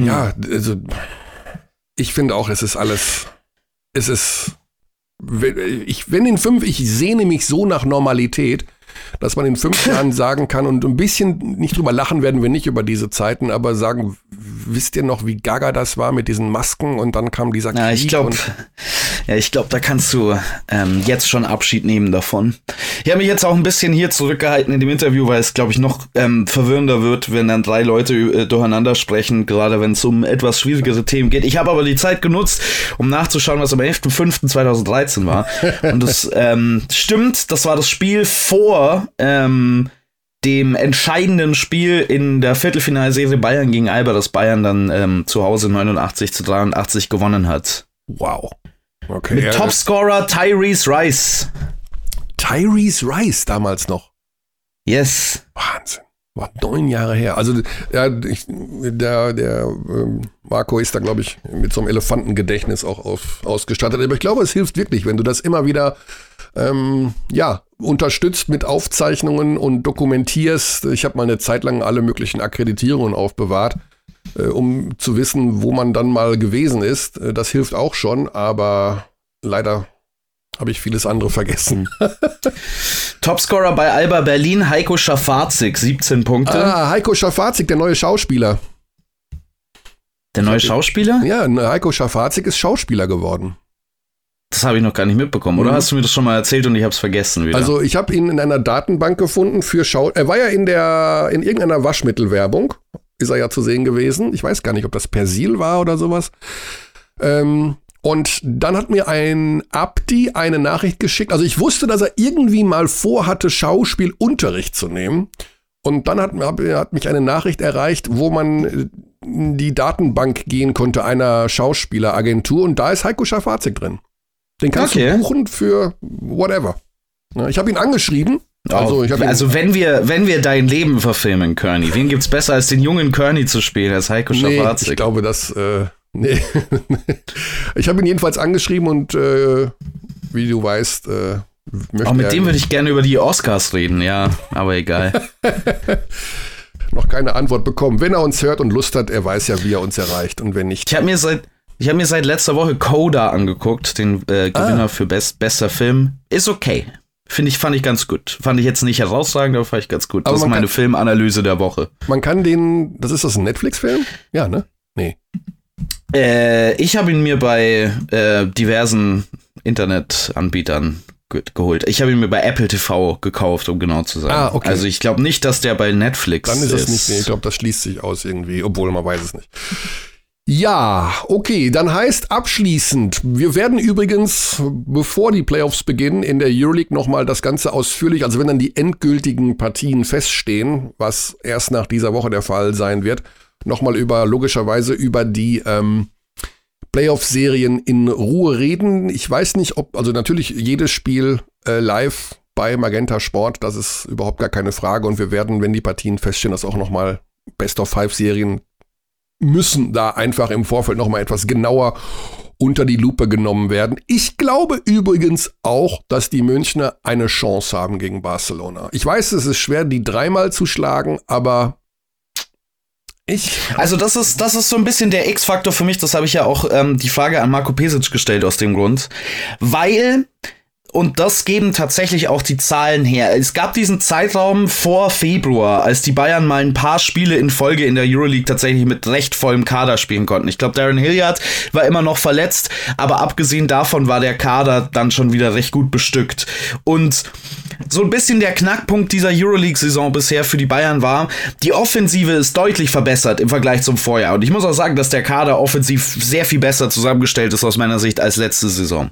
Ja, also ich finde auch, es ist alles, es ist, ich, wenn in fünf, ich sehne mich so nach Normalität, dass man in fünf [laughs] Jahren sagen kann und ein bisschen nicht drüber lachen werden wir nicht über diese Zeiten, aber sagen, wisst ihr noch, wie gaga das war mit diesen Masken und dann kam dieser Krieg? Ja, ich glaube, [laughs] ja, ich glaube, da kannst du ähm, jetzt schon Abschied nehmen davon. Ich habe mich jetzt auch ein bisschen hier zurückgehalten in dem Interview, weil es, glaube ich, noch ähm, verwirrender wird, wenn dann drei Leute äh, durcheinander sprechen, gerade wenn es um etwas schwierigere Themen geht. Ich habe aber die Zeit genutzt, um nachzuschauen, was am 11.05.2013 war. [laughs] und das ähm, stimmt, das war das Spiel vor ähm, dem entscheidenden Spiel in der Viertelfinalserie Bayern gegen Alba, das Bayern dann ähm, zu Hause 89 zu 83 gewonnen hat. Wow. Okay. Mit Topscorer Tyrese Rice. Tyrese Rice damals noch. Yes. Wahnsinn. War neun Jahre her. Also ja, ich, der, der ähm, Marco ist da, glaube ich, mit so einem Elefantengedächtnis auch auf, ausgestattet. Aber ich glaube, es hilft wirklich, wenn du das immer wieder ähm, ja, unterstützt mit Aufzeichnungen und dokumentierst. Ich habe mal eine Zeit lang alle möglichen Akkreditierungen aufbewahrt, äh, um zu wissen, wo man dann mal gewesen ist. Äh, das hilft auch schon, aber leider habe ich vieles andere vergessen. [laughs] Topscorer bei Alba Berlin, Heiko Schafazik, 17 Punkte. Ah, Heiko Schafazik, der neue Schauspieler. Der neue Schauspieler? Ja, Heiko Schafazik ist Schauspieler geworden. Das habe ich noch gar nicht mitbekommen, oder mhm. hast du mir das schon mal erzählt und ich habe es vergessen wieder? Also ich habe ihn in einer Datenbank gefunden für Schau. Er war ja in der in irgendeiner Waschmittelwerbung, ist er ja zu sehen gewesen. Ich weiß gar nicht, ob das Persil war oder sowas. Ähm, und dann hat mir ein Abdi eine Nachricht geschickt. Also ich wusste, dass er irgendwie mal vorhatte, Schauspielunterricht zu nehmen. Und dann hat, hat mich eine Nachricht erreicht, wo man in die Datenbank gehen konnte einer Schauspieleragentur. Und da ist Heiko Schafazik drin. Den kannst okay. du buchen für whatever. Ich habe ihn angeschrieben. Also, oh, also wenn wir wenn wir dein Leben verfilmen, Kearney, wen gibt's besser als den jungen Kearney zu spielen als Heiko nee, Schafazik? Ich glaube, das äh, [laughs] nee. ich habe ihn jedenfalls angeschrieben und äh, wie du weißt, äh, möchte Auch mit dem würde ich gerne über die Oscars reden, ja, aber egal. [laughs] noch keine Antwort bekommen. Wenn er uns hört und Lust hat, er weiß ja, wie er uns erreicht und wenn nicht. Ich habe mir seit ich habe mir seit letzter Woche Coda angeguckt, den äh, Gewinner ah. für best, bester Film. Ist okay. Finde ich, fand ich ganz gut. Fand ich jetzt nicht herausragend, aber fand ich ganz gut. Aber das ist meine kann, Filmanalyse der Woche. Man kann den, das ist das ein Netflix-Film? Ja, ne? Nee. Äh, ich habe ihn mir bei äh, diversen Internetanbietern geholt. Ich habe ihn mir bei Apple TV gekauft, um genau zu sein. Ah, okay. Also ich glaube nicht, dass der bei Netflix ist. Dann ist es nicht, nee, ich glaube, das schließt sich aus irgendwie, obwohl man weiß es nicht. Ja, okay, dann heißt abschließend, wir werden übrigens, bevor die Playoffs beginnen, in der Euroleague nochmal das Ganze ausführlich, also wenn dann die endgültigen Partien feststehen, was erst nach dieser Woche der Fall sein wird, nochmal über, logischerweise über die ähm, Playoff-Serien in Ruhe reden. Ich weiß nicht, ob, also natürlich jedes Spiel äh, live bei Magenta Sport, das ist überhaupt gar keine Frage und wir werden, wenn die Partien feststehen, das auch nochmal Best of Five Serien müssen da einfach im Vorfeld nochmal etwas genauer unter die Lupe genommen werden. Ich glaube übrigens auch, dass die Münchner eine Chance haben gegen Barcelona. Ich weiß, es ist schwer, die dreimal zu schlagen, aber ich. Also das ist, das ist so ein bisschen der X-Faktor für mich. Das habe ich ja auch ähm, die Frage an Marco Pesic gestellt aus dem Grund. Weil und das geben tatsächlich auch die Zahlen her. Es gab diesen Zeitraum vor Februar, als die Bayern mal ein paar Spiele in Folge in der Euroleague tatsächlich mit recht vollem Kader spielen konnten. Ich glaube, Darren Hilliard war immer noch verletzt, aber abgesehen davon war der Kader dann schon wieder recht gut bestückt. Und so ein bisschen der Knackpunkt dieser Euroleague-Saison bisher für die Bayern war, die Offensive ist deutlich verbessert im Vergleich zum Vorjahr. Und ich muss auch sagen, dass der Kader offensiv sehr viel besser zusammengestellt ist aus meiner Sicht als letzte Saison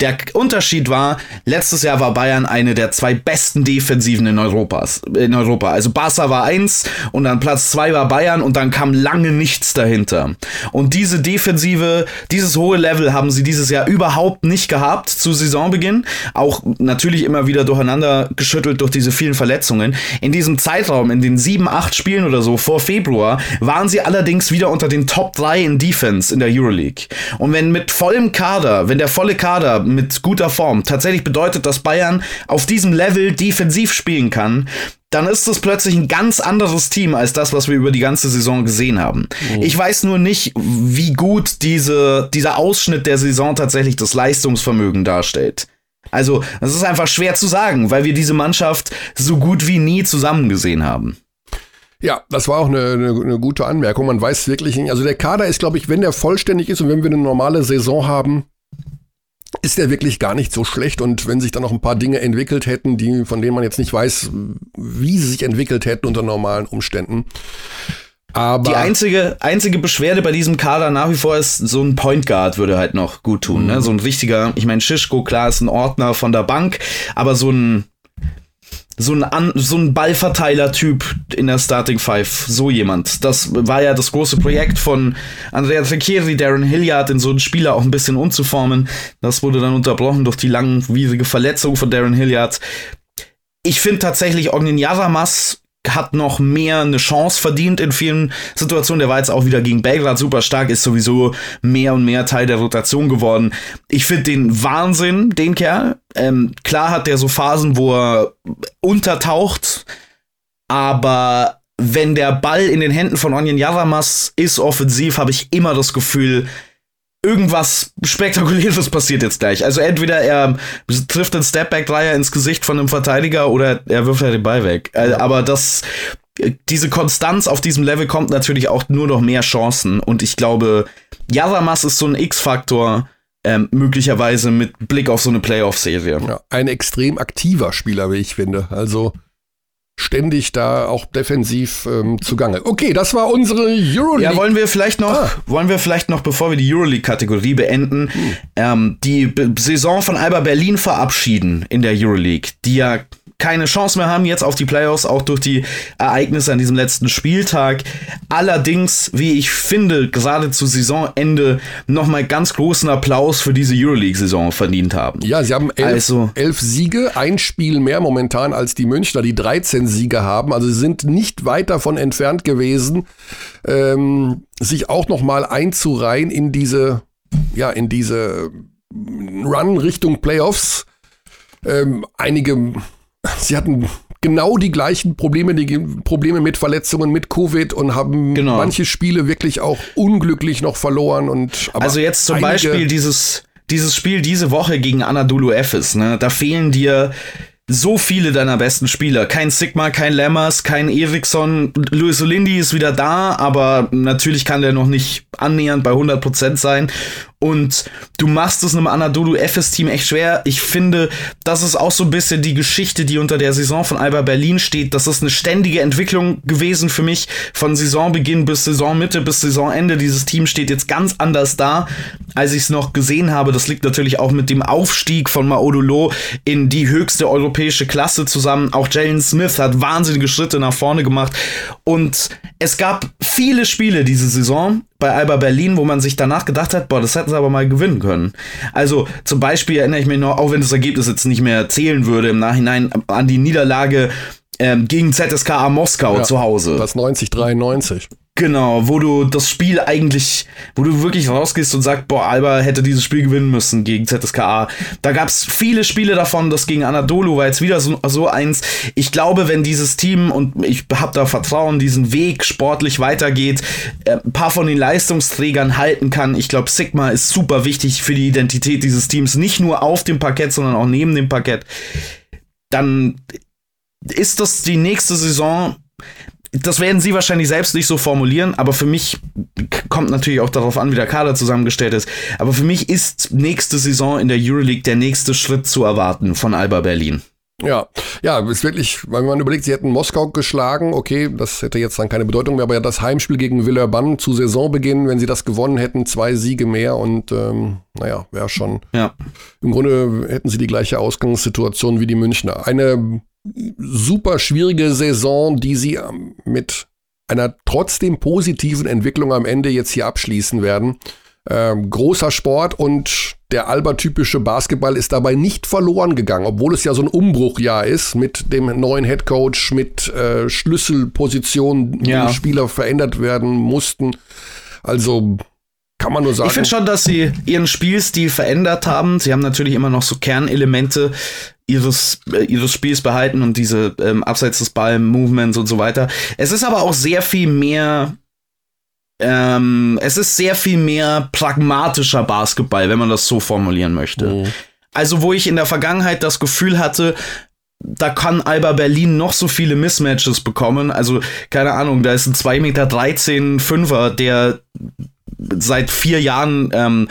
der Unterschied war, letztes Jahr war Bayern eine der zwei besten Defensiven in Europas, in Europa. Also Barca war eins und dann Platz zwei war Bayern und dann kam lange nichts dahinter. Und diese Defensive, dieses hohe Level haben sie dieses Jahr überhaupt nicht gehabt zu Saisonbeginn. Auch natürlich immer wieder durcheinander geschüttelt durch diese vielen Verletzungen. In diesem Zeitraum, in den sieben, acht Spielen oder so vor Februar, waren sie allerdings wieder unter den Top 3 in Defense in der Euroleague. Und wenn mit vollem Kader, wenn der volle Kader mit guter Form tatsächlich bedeutet, dass Bayern auf diesem Level defensiv spielen kann, dann ist es plötzlich ein ganz anderes Team als das, was wir über die ganze Saison gesehen haben. Mhm. Ich weiß nur nicht, wie gut diese, dieser Ausschnitt der Saison tatsächlich das Leistungsvermögen darstellt. Also, das ist einfach schwer zu sagen, weil wir diese Mannschaft so gut wie nie zusammen gesehen haben. Ja, das war auch eine, eine, eine, gute Anmerkung. Man weiß wirklich nicht. Also der Kader ist, glaube ich, wenn der vollständig ist und wenn wir eine normale Saison haben, ist der wirklich gar nicht so schlecht. Und wenn sich dann noch ein paar Dinge entwickelt hätten, die, von denen man jetzt nicht weiß, wie sie sich entwickelt hätten unter normalen Umständen. Aber die einzige, einzige Beschwerde bei diesem Kader nach wie vor ist, so ein Point Guard würde halt noch gut tun. Ne? Mhm. Ne? So ein richtiger, ich meine, Schischko, klar, ist ein Ordner von der Bank, aber so ein so ein, An so ein Ballverteiler-Typ in der Starting Five, so jemand. Das war ja das große Projekt von Andrea Trecchieri, Darren Hilliard, in so einen Spieler auch ein bisschen umzuformen. Das wurde dann unterbrochen durch die langwierige Verletzung von Darren Hilliard. Ich finde tatsächlich Ognin Yaramas hat noch mehr eine Chance verdient in vielen Situationen. Der war jetzt auch wieder gegen Belgrad super stark, ist sowieso mehr und mehr Teil der Rotation geworden. Ich finde den Wahnsinn, den Kerl. Ähm, klar hat der so Phasen, wo er untertaucht, aber wenn der Ball in den Händen von Onion Yaramas ist offensiv, habe ich immer das Gefühl, irgendwas Spektakuläres passiert jetzt gleich. Also entweder er trifft den Stepback-Dreier ins Gesicht von einem Verteidiger oder er wirft halt den Ball weg. Äh, aber das, diese Konstanz auf diesem Level kommt natürlich auch nur noch mehr Chancen. Und ich glaube, Yaramas ist so ein X-Faktor, ähm, möglicherweise mit Blick auf so eine Playoff-Serie. Ja, ein extrem aktiver Spieler, wie ich finde. Also ständig da auch defensiv ähm, zugange. Okay, das war unsere Euroleague. Ja, wollen wir vielleicht noch, ah. wollen wir vielleicht noch, bevor wir die Euroleague-Kategorie beenden, hm. ähm, die B Saison von Alba Berlin verabschieden in der Euroleague, die ja keine Chance mehr haben jetzt auf die Playoffs, auch durch die Ereignisse an diesem letzten Spieltag. Allerdings, wie ich finde, gerade zu Saisonende nochmal ganz großen Applaus für diese Euroleague-Saison verdient haben. Ja, sie haben elf, also, elf Siege, ein Spiel mehr momentan als die Münchner, die 13 Siege haben. Also sie sind nicht weit davon entfernt gewesen, ähm, sich auch nochmal einzureihen in diese, ja, in diese Run Richtung Playoffs. Ähm, einige, sie hatten genau die gleichen Probleme, die Probleme mit Verletzungen, mit Covid und haben genau. manche Spiele wirklich auch unglücklich noch verloren. Und, also jetzt zum Beispiel dieses, dieses Spiel diese Woche gegen Anadolu Efes, ne? Da fehlen dir so viele deiner besten Spieler. Kein Sigma, kein Lammers, kein Eriksson. Luis Olindi ist wieder da, aber natürlich kann der noch nicht annähernd bei 100% sein. Und du machst es einem Anadolu FS-Team echt schwer. Ich finde, das ist auch so ein bisschen die Geschichte, die unter der Saison von Alba Berlin steht. Das ist eine ständige Entwicklung gewesen für mich. Von Saisonbeginn bis Saisonmitte bis Saisonende. Dieses Team steht jetzt ganz anders da, als ich es noch gesehen habe. Das liegt natürlich auch mit dem Aufstieg von Maodulo in die höchste europäische Klasse zusammen. Auch Jalen Smith hat wahnsinnige Schritte nach vorne gemacht. Und es gab viele Spiele diese Saison, bei Alba Berlin, wo man sich danach gedacht hat, boah, das hätten sie aber mal gewinnen können. Also zum Beispiel erinnere ich mich noch, auch wenn das Ergebnis jetzt nicht mehr zählen würde im Nachhinein, an die Niederlage ähm, gegen ZSKA Moskau ja, zu Hause. Das 90-93. Genau, wo du das Spiel eigentlich, wo du wirklich rausgehst und sagst, boah, Alba hätte dieses Spiel gewinnen müssen gegen ZSKA. Da gab's viele Spiele davon, das gegen Anadolu war jetzt wieder so, so eins. Ich glaube, wenn dieses Team, und ich habe da Vertrauen, diesen Weg sportlich weitergeht, äh, ein paar von den Leistungsträgern halten kann. Ich glaube, Sigma ist super wichtig für die Identität dieses Teams, nicht nur auf dem Parkett, sondern auch neben dem Parkett. Dann ist das die nächste Saison das werden sie wahrscheinlich selbst nicht so formulieren, aber für mich kommt natürlich auch darauf an, wie der Kader zusammengestellt ist. Aber für mich ist nächste Saison in der Euroleague der nächste Schritt zu erwarten von Alba Berlin. Ja, ja, ist wirklich, wenn man überlegt, sie hätten Moskau geschlagen, okay, das hätte jetzt dann keine Bedeutung mehr, aber ja, das Heimspiel gegen Villeurbanne zu Saisonbeginn, wenn sie das gewonnen hätten, zwei Siege mehr und ähm, naja, wäre schon. Ja. Im Grunde hätten sie die gleiche Ausgangssituation wie die Münchner. Eine super schwierige Saison, die sie ähm, mit einer trotzdem positiven Entwicklung am Ende jetzt hier abschließen werden. Ähm, großer Sport und der Alba-typische Basketball ist dabei nicht verloren gegangen, obwohl es ja so ein Umbruchjahr ist mit dem neuen Headcoach, mit äh, Schlüsselpositionen, ja. die Spieler verändert werden mussten. Also kann man nur sagen. Ich finde schon, dass sie ihren Spielstil verändert haben. Sie haben natürlich immer noch so Kernelemente ihres, äh, ihres Spiels behalten und diese ähm, abseits des Ball-Movements und so weiter. Es ist aber auch sehr viel mehr ähm, es ist sehr viel mehr pragmatischer Basketball, wenn man das so formulieren möchte. Mhm. Also, wo ich in der Vergangenheit das Gefühl hatte, da kann Alba Berlin noch so viele Mismatches bekommen. Also, keine Ahnung, da ist ein 2,13 Meter Fünfer, der seit vier Jahren ähm,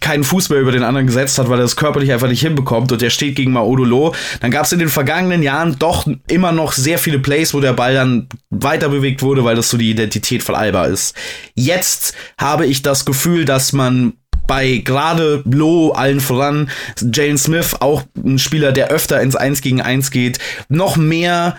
keinen Fußball über den anderen gesetzt hat, weil er das körperlich einfach nicht hinbekommt und der steht gegen Maodolo. Dann gab es in den vergangenen Jahren doch immer noch sehr viele Plays, wo der Ball dann weiter bewegt wurde, weil das so die Identität von Alba ist. Jetzt habe ich das Gefühl, dass man bei gerade Low allen voran, Jane Smith, auch ein Spieler, der öfter ins 1 gegen 1 geht, noch mehr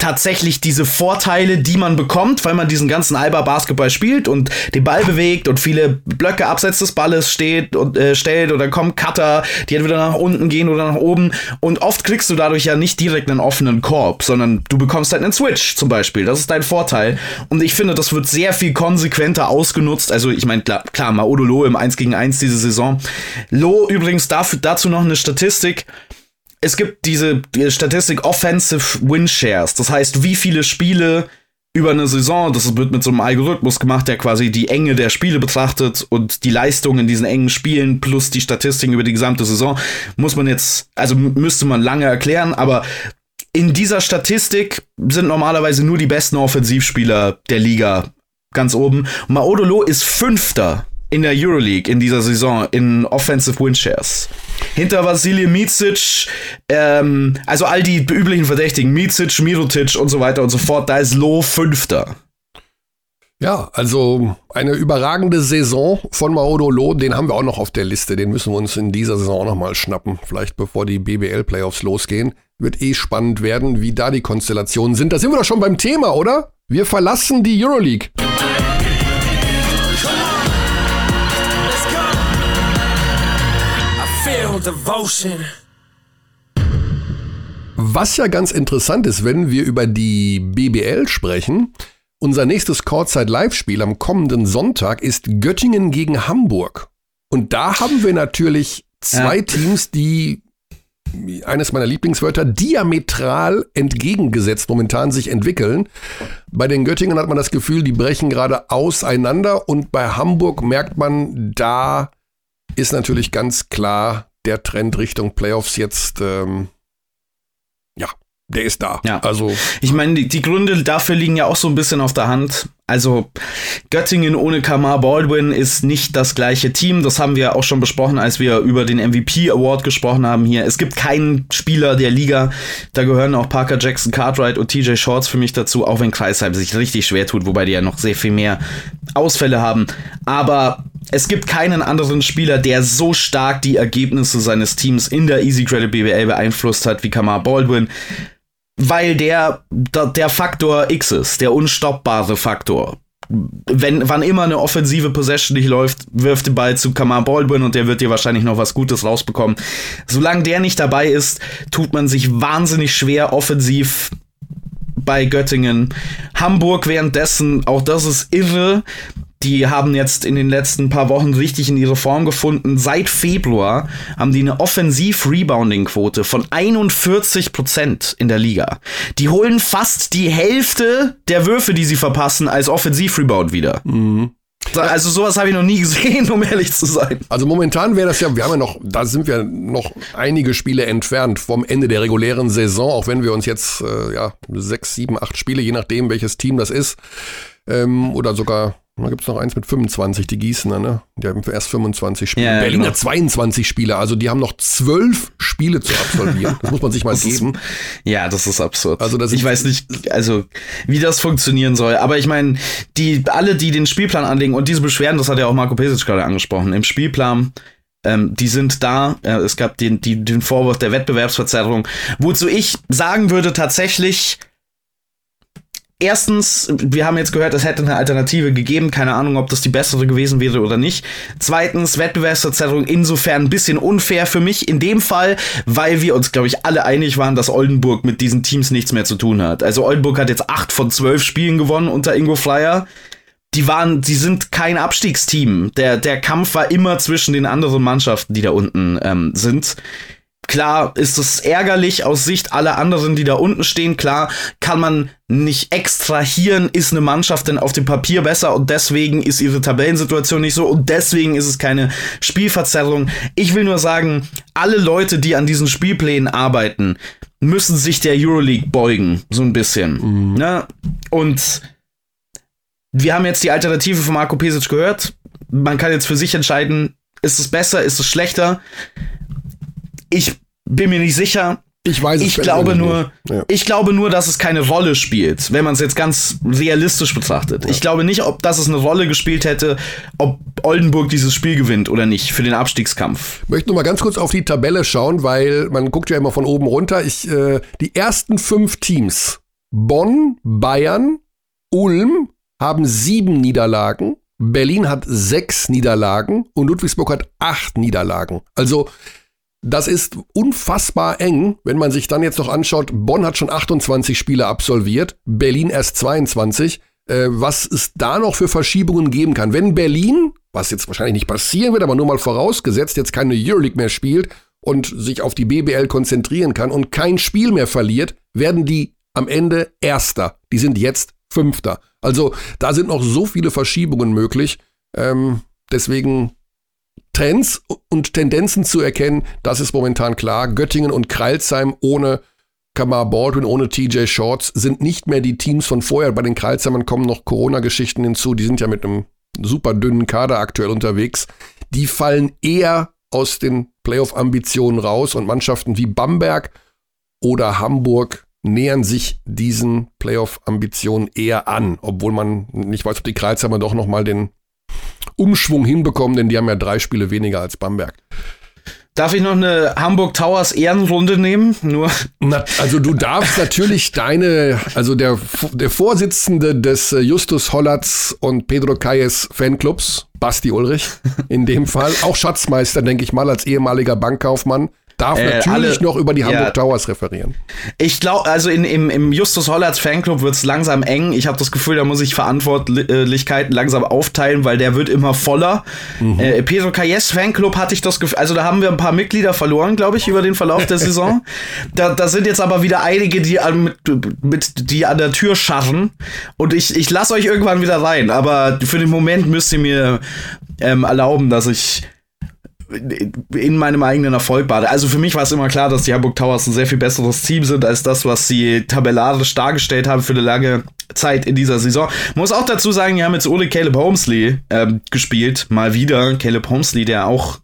tatsächlich diese Vorteile, die man bekommt, weil man diesen ganzen Alba-Basketball spielt und den Ball bewegt und viele Blöcke abseits des Balles steht und äh, stellt oder kommen Cutter, die entweder nach unten gehen oder nach oben und oft kriegst du dadurch ja nicht direkt einen offenen Korb, sondern du bekommst halt einen Switch zum Beispiel. Das ist dein Vorteil und ich finde, das wird sehr viel konsequenter ausgenutzt. Also ich meine, klar, klar Maodo Loh im 1 gegen 1 diese Saison. Loh übrigens dafür, dazu noch eine Statistik es gibt diese die Statistik Offensive Win Shares. Das heißt, wie viele Spiele über eine Saison, das wird mit so einem Algorithmus gemacht, der quasi die Enge der Spiele betrachtet und die Leistung in diesen engen Spielen plus die Statistiken über die gesamte Saison, muss man jetzt, also müsste man lange erklären, aber in dieser Statistik sind normalerweise nur die besten Offensivspieler der Liga ganz oben. Maodolo ist Fünfter in der Euroleague in dieser Saison in Offensive Win Shares. Hinter Vasilij Micic, ähm, also all die üblichen Verdächtigen, Micic, Mirotic und so weiter und so fort, da ist Loh Fünfter. Ja, also eine überragende Saison von Maodo Loh, den haben wir auch noch auf der Liste, den müssen wir uns in dieser Saison nochmal schnappen, vielleicht bevor die BBL-Playoffs losgehen. Wird eh spannend werden, wie da die Konstellationen sind. Da sind wir doch schon beim Thema, oder? Wir verlassen die Euroleague. Was ja ganz interessant ist, wenn wir über die BBL sprechen, unser nächstes Courtside Live-Spiel am kommenden Sonntag ist Göttingen gegen Hamburg. Und da haben wir natürlich zwei ja. Teams, die eines meiner Lieblingswörter, diametral entgegengesetzt momentan sich entwickeln. Bei den Göttingen hat man das Gefühl, die brechen gerade auseinander und bei Hamburg merkt man, da ist natürlich ganz klar der Trend Richtung Playoffs jetzt, ähm, ja, der ist da. Ja. Also ich meine, die, die, Gründe dafür liegen ja auch so ein bisschen auf der Hand. Also Göttingen ohne Kamar Baldwin ist nicht das gleiche Team. Das haben wir auch schon besprochen, als wir über den MVP Award gesprochen haben hier. Es gibt keinen Spieler der Liga. Da gehören auch Parker Jackson, Cartwright und TJ Shorts für mich dazu, auch wenn Kreisheim sich richtig schwer tut, wobei die ja noch sehr viel mehr Ausfälle haben. Aber es gibt keinen anderen Spieler, der so stark die Ergebnisse seines Teams in der Easy Credit BBL beeinflusst hat wie Kamar Baldwin weil der, der Faktor X ist, der unstoppbare Faktor. Wenn, wann immer eine offensive Possession nicht läuft, wirft den Ball zu Kamar Baldwin und der wird dir wahrscheinlich noch was Gutes rausbekommen. Solange der nicht dabei ist, tut man sich wahnsinnig schwer offensiv bei Göttingen. Hamburg währenddessen, auch das ist irre, die haben jetzt in den letzten paar Wochen richtig in ihre Form gefunden. Seit Februar haben die eine Offensiv-Rebounding-Quote von 41 Prozent in der Liga. Die holen fast die Hälfte der Würfe, die sie verpassen, als Offensiv-Rebound wieder. Mhm. Also sowas habe ich noch nie gesehen, um ehrlich zu sein. Also momentan wäre das ja, wir haben ja noch, da sind wir noch einige Spiele entfernt vom Ende der regulären Saison, auch wenn wir uns jetzt äh, ja sechs, sieben, acht Spiele, je nachdem welches Team das ist, ähm, oder sogar da gibt es noch eins mit 25, die Gießener, ne? Die haben erst 25 Spiele. Ja, Berliner genau. 22 Spiele, also die haben noch zwölf Spiele zu absolvieren. Das muss man sich mal das geben. Ist, ja, das ist absurd. Also das ich weiß nicht, also wie das funktionieren soll. Aber ich meine, die alle, die den Spielplan anlegen und diese Beschwerden, das hat ja auch Marco Pesic gerade angesprochen, im Spielplan ähm, die sind da. Ja, es gab den, die, den Vorwurf der Wettbewerbsverzerrung. Wozu ich sagen würde, tatsächlich, Erstens, wir haben jetzt gehört, es hätte eine Alternative gegeben. Keine Ahnung, ob das die bessere gewesen wäre oder nicht. Zweitens, Wettbewerbsverzerrung insofern ein bisschen unfair für mich in dem Fall, weil wir uns, glaube ich, alle einig waren, dass Oldenburg mit diesen Teams nichts mehr zu tun hat. Also Oldenburg hat jetzt acht von zwölf Spielen gewonnen unter Ingo Flyer. Die waren, die sind kein Abstiegsteam. Der, der Kampf war immer zwischen den anderen Mannschaften, die da unten ähm, sind. Klar ist es ärgerlich aus Sicht aller anderen, die da unten stehen. Klar kann man nicht extrahieren, ist eine Mannschaft denn auf dem Papier besser und deswegen ist ihre Tabellensituation nicht so und deswegen ist es keine Spielverzerrung. Ich will nur sagen, alle Leute, die an diesen Spielplänen arbeiten, müssen sich der Euroleague beugen, so ein bisschen. Mhm. Ne? Und wir haben jetzt die Alternative von Marco Pesic gehört. Man kann jetzt für sich entscheiden, ist es besser, ist es schlechter. Ich bin mir nicht sicher. Ich weiß es Ich glaube nur, ja. ich glaube nur, dass es keine Rolle spielt, wenn man es jetzt ganz realistisch betrachtet. Ja. Ich glaube nicht, ob das es eine Rolle gespielt hätte, ob Oldenburg dieses Spiel gewinnt oder nicht für den Abstiegskampf. Ich möchte nur mal ganz kurz auf die Tabelle schauen, weil man guckt ja immer von oben runter. Ich, äh, die ersten fünf Teams, Bonn, Bayern, Ulm, haben sieben Niederlagen. Berlin hat sechs Niederlagen und Ludwigsburg hat acht Niederlagen. Also das ist unfassbar eng, wenn man sich dann jetzt noch anschaut, Bonn hat schon 28 Spiele absolviert, Berlin erst 22. Äh, was es da noch für Verschiebungen geben kann. Wenn Berlin, was jetzt wahrscheinlich nicht passieren wird, aber nur mal vorausgesetzt, jetzt keine Euroleague mehr spielt und sich auf die BBL konzentrieren kann und kein Spiel mehr verliert, werden die am Ende Erster. Die sind jetzt Fünfter. Also da sind noch so viele Verschiebungen möglich. Ähm, deswegen Trends und Tendenzen zu erkennen, das ist momentan klar. Göttingen und Kreilsheim ohne Kamar Baldwin, ohne TJ Shorts sind nicht mehr die Teams von vorher. Bei den Kreilsheimern kommen noch Corona-Geschichten hinzu. Die sind ja mit einem super dünnen Kader aktuell unterwegs. Die fallen eher aus den Playoff-Ambitionen raus und Mannschaften wie Bamberg oder Hamburg nähern sich diesen Playoff-Ambitionen eher an, obwohl man nicht weiß, ob die Kreilsheimer doch nochmal den Umschwung hinbekommen, denn die haben ja drei Spiele weniger als Bamberg. Darf ich noch eine Hamburg Towers Ehrenrunde nehmen? Nur. Na, also du darfst natürlich deine, also der, der Vorsitzende des äh, Justus Hollatz und Pedro Kayes Fanclubs, Basti Ulrich, in dem Fall, auch Schatzmeister, denke ich mal, als ehemaliger Bankkaufmann, darf äh, natürlich alle, noch über die Hamburg ja, Towers referieren. Ich glaube, also in, im, im Justus Hollerts Fanclub wird es langsam eng. Ich habe das Gefühl, da muss ich Verantwortlichkeiten langsam aufteilen, weil der wird immer voller. Mhm. Äh, Pedro Calles Fanclub hatte ich das Gefühl, also da haben wir ein paar Mitglieder verloren, glaube ich, über den Verlauf der [laughs] Saison. da, da sind jetzt aber wieder einige, die an, mit, mit, die an der Tür scharren. Und ich, ich lasse euch irgendwann wieder rein. Aber für den Moment müsst ihr mir ähm, erlauben, dass ich in meinem eigenen Erfolg bade. Also für mich war es immer klar, dass die Hamburg Towers ein sehr viel besseres Team sind als das, was sie tabellarisch dargestellt haben für eine lange Zeit in dieser Saison. Muss auch dazu sagen, die haben jetzt ohne Caleb Holmesley ähm, gespielt. Mal wieder. Caleb Holmesley, der auch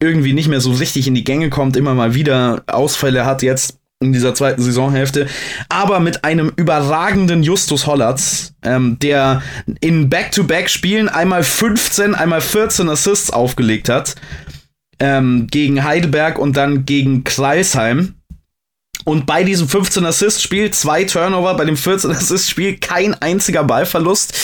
irgendwie nicht mehr so richtig in die Gänge kommt, immer mal wieder Ausfälle hat jetzt in dieser zweiten Saisonhälfte, aber mit einem überragenden Justus Hollatz, ähm, der in Back-to-Back-Spielen einmal 15, einmal 14 Assists aufgelegt hat ähm, gegen Heidelberg und dann gegen Kreisheim. Und bei diesem 15 Assist-Spiel zwei Turnover, bei dem 14 Assist-Spiel kein einziger Ballverlust.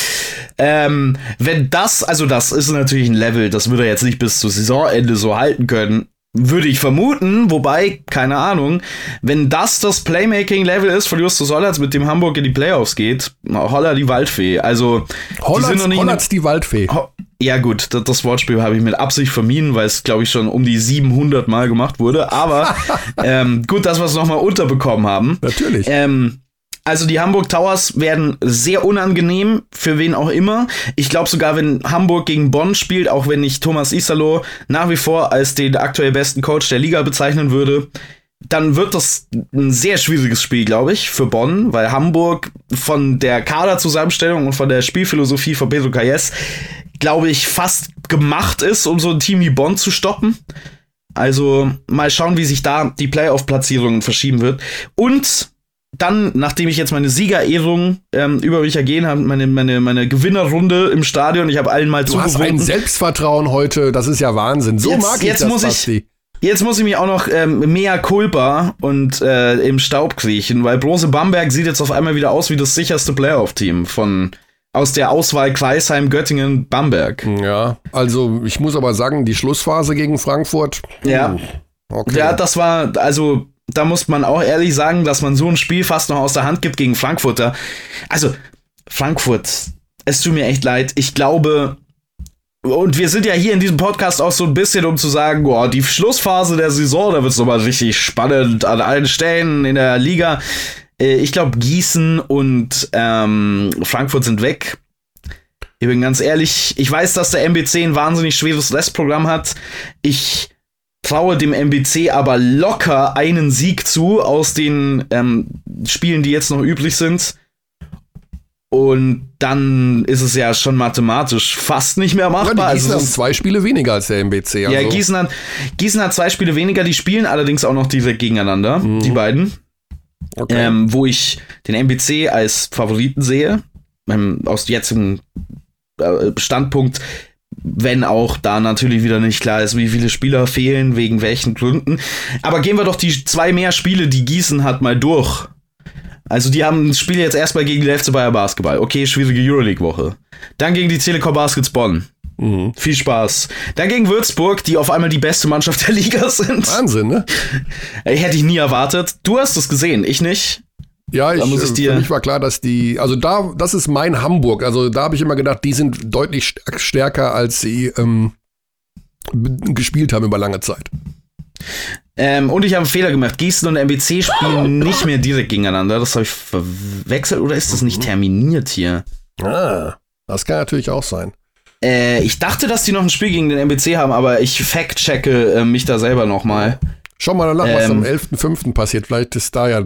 Ähm, wenn das, also das ist natürlich ein Level, das würde er jetzt nicht bis zum Saisonende so halten können. Würde ich vermuten, wobei, keine Ahnung, wenn das das Playmaking-Level ist von Justus Hollatz, mit dem Hamburg in die Playoffs geht, Holler die Waldfee. Also, Hollatz, die sind noch nicht Hollatz die Waldfee. Ho ja gut, das, das Wortspiel habe ich mit Absicht vermieden, weil es, glaube ich, schon um die 700 Mal gemacht wurde. Aber [laughs] ähm, gut, dass wir es nochmal unterbekommen haben. Natürlich. Ähm, also die Hamburg Towers werden sehr unangenehm, für wen auch immer. Ich glaube sogar, wenn Hamburg gegen Bonn spielt, auch wenn ich Thomas Isalo nach wie vor als den aktuell besten Coach der Liga bezeichnen würde, dann wird das ein sehr schwieriges Spiel, glaube ich, für Bonn, weil Hamburg von der Kaderzusammenstellung und von der Spielphilosophie von Pedro Calles glaube ich, fast gemacht ist, um so ein Team wie Bonn zu stoppen. Also mal schauen, wie sich da die Playoff-Platzierungen verschieben wird. Und dann, nachdem ich jetzt meine Siegerehrung ähm, über mich ergehen habe, meine, meine, meine Gewinnerrunde im Stadion, ich habe allen mal Du hast ein Selbstvertrauen heute, das ist ja Wahnsinn. So jetzt, mag ich jetzt das, muss ich, Jetzt muss ich mich auch noch ähm, mehr Culpa und äh, im Staub kriechen, weil Brose Bamberg sieht jetzt auf einmal wieder aus wie das sicherste Playoff-Team von aus der Auswahl Kreisheim, Göttingen, Bamberg. Ja, also ich muss aber sagen, die Schlussphase gegen Frankfurt. Ja. Hm, okay. Ja, das war, also da muss man auch ehrlich sagen, dass man so ein Spiel fast noch aus der Hand gibt gegen Frankfurter. Also, Frankfurt, es tut mir echt leid. Ich glaube, und wir sind ja hier in diesem Podcast auch so ein bisschen, um zu sagen, boah, die Schlussphase der Saison, da wird es nochmal richtig spannend an allen Stellen in der Liga. Äh, ich glaube, Gießen und ähm, Frankfurt sind weg. Ich bin ganz ehrlich, ich weiß, dass der MBC ein wahnsinnig schweres Restprogramm hat. Ich traue dem MBC aber locker einen Sieg zu aus den ähm, Spielen, die jetzt noch übrig sind. Und dann ist es ja schon mathematisch fast nicht mehr machbar. Ja, die Gießen also, haben zwei Spiele weniger als der MBC. Also. Ja, Gießen hat, Gießen hat zwei Spiele weniger, die spielen allerdings auch noch direkt gegeneinander, mhm. die beiden. Okay. Ähm, wo ich den MBC als Favoriten sehe. Ähm, aus jetzigem äh, Standpunkt, wenn auch da natürlich wieder nicht klar ist, wie viele Spieler fehlen, wegen welchen Gründen. Aber gehen wir doch die zwei mehr Spiele, die Gießen hat, mal durch. Also die haben das Spiel jetzt erstmal gegen die FC Bayer Basketball. Okay, schwierige Euroleague-Woche. Dann gegen die Telekom Baskets Bonn. Mhm. Viel Spaß. Dann gegen Würzburg, die auf einmal die beste Mannschaft der Liga [laughs] sind. Wahnsinn, ne? Hätte ich nie erwartet. Du hast es gesehen, ich nicht. Ja, ich, ich dir für mich war klar, dass die, also da, das ist mein Hamburg. Also da habe ich immer gedacht, die sind deutlich stärker, als sie ähm, gespielt haben über lange Zeit. Ähm, und ich habe einen Fehler gemacht. Gießen und MBC spielen nicht mehr direkt gegeneinander. Das habe ich verwechselt oder ist das nicht mhm. terminiert hier? Ah, das kann natürlich auch sein. Äh, ich dachte, dass die noch ein Spiel gegen den MBC haben, aber ich fact-checke äh, mich da selber nochmal. Schau mal danach, ähm, was am 11.05. passiert. Vielleicht ist da ja [laughs]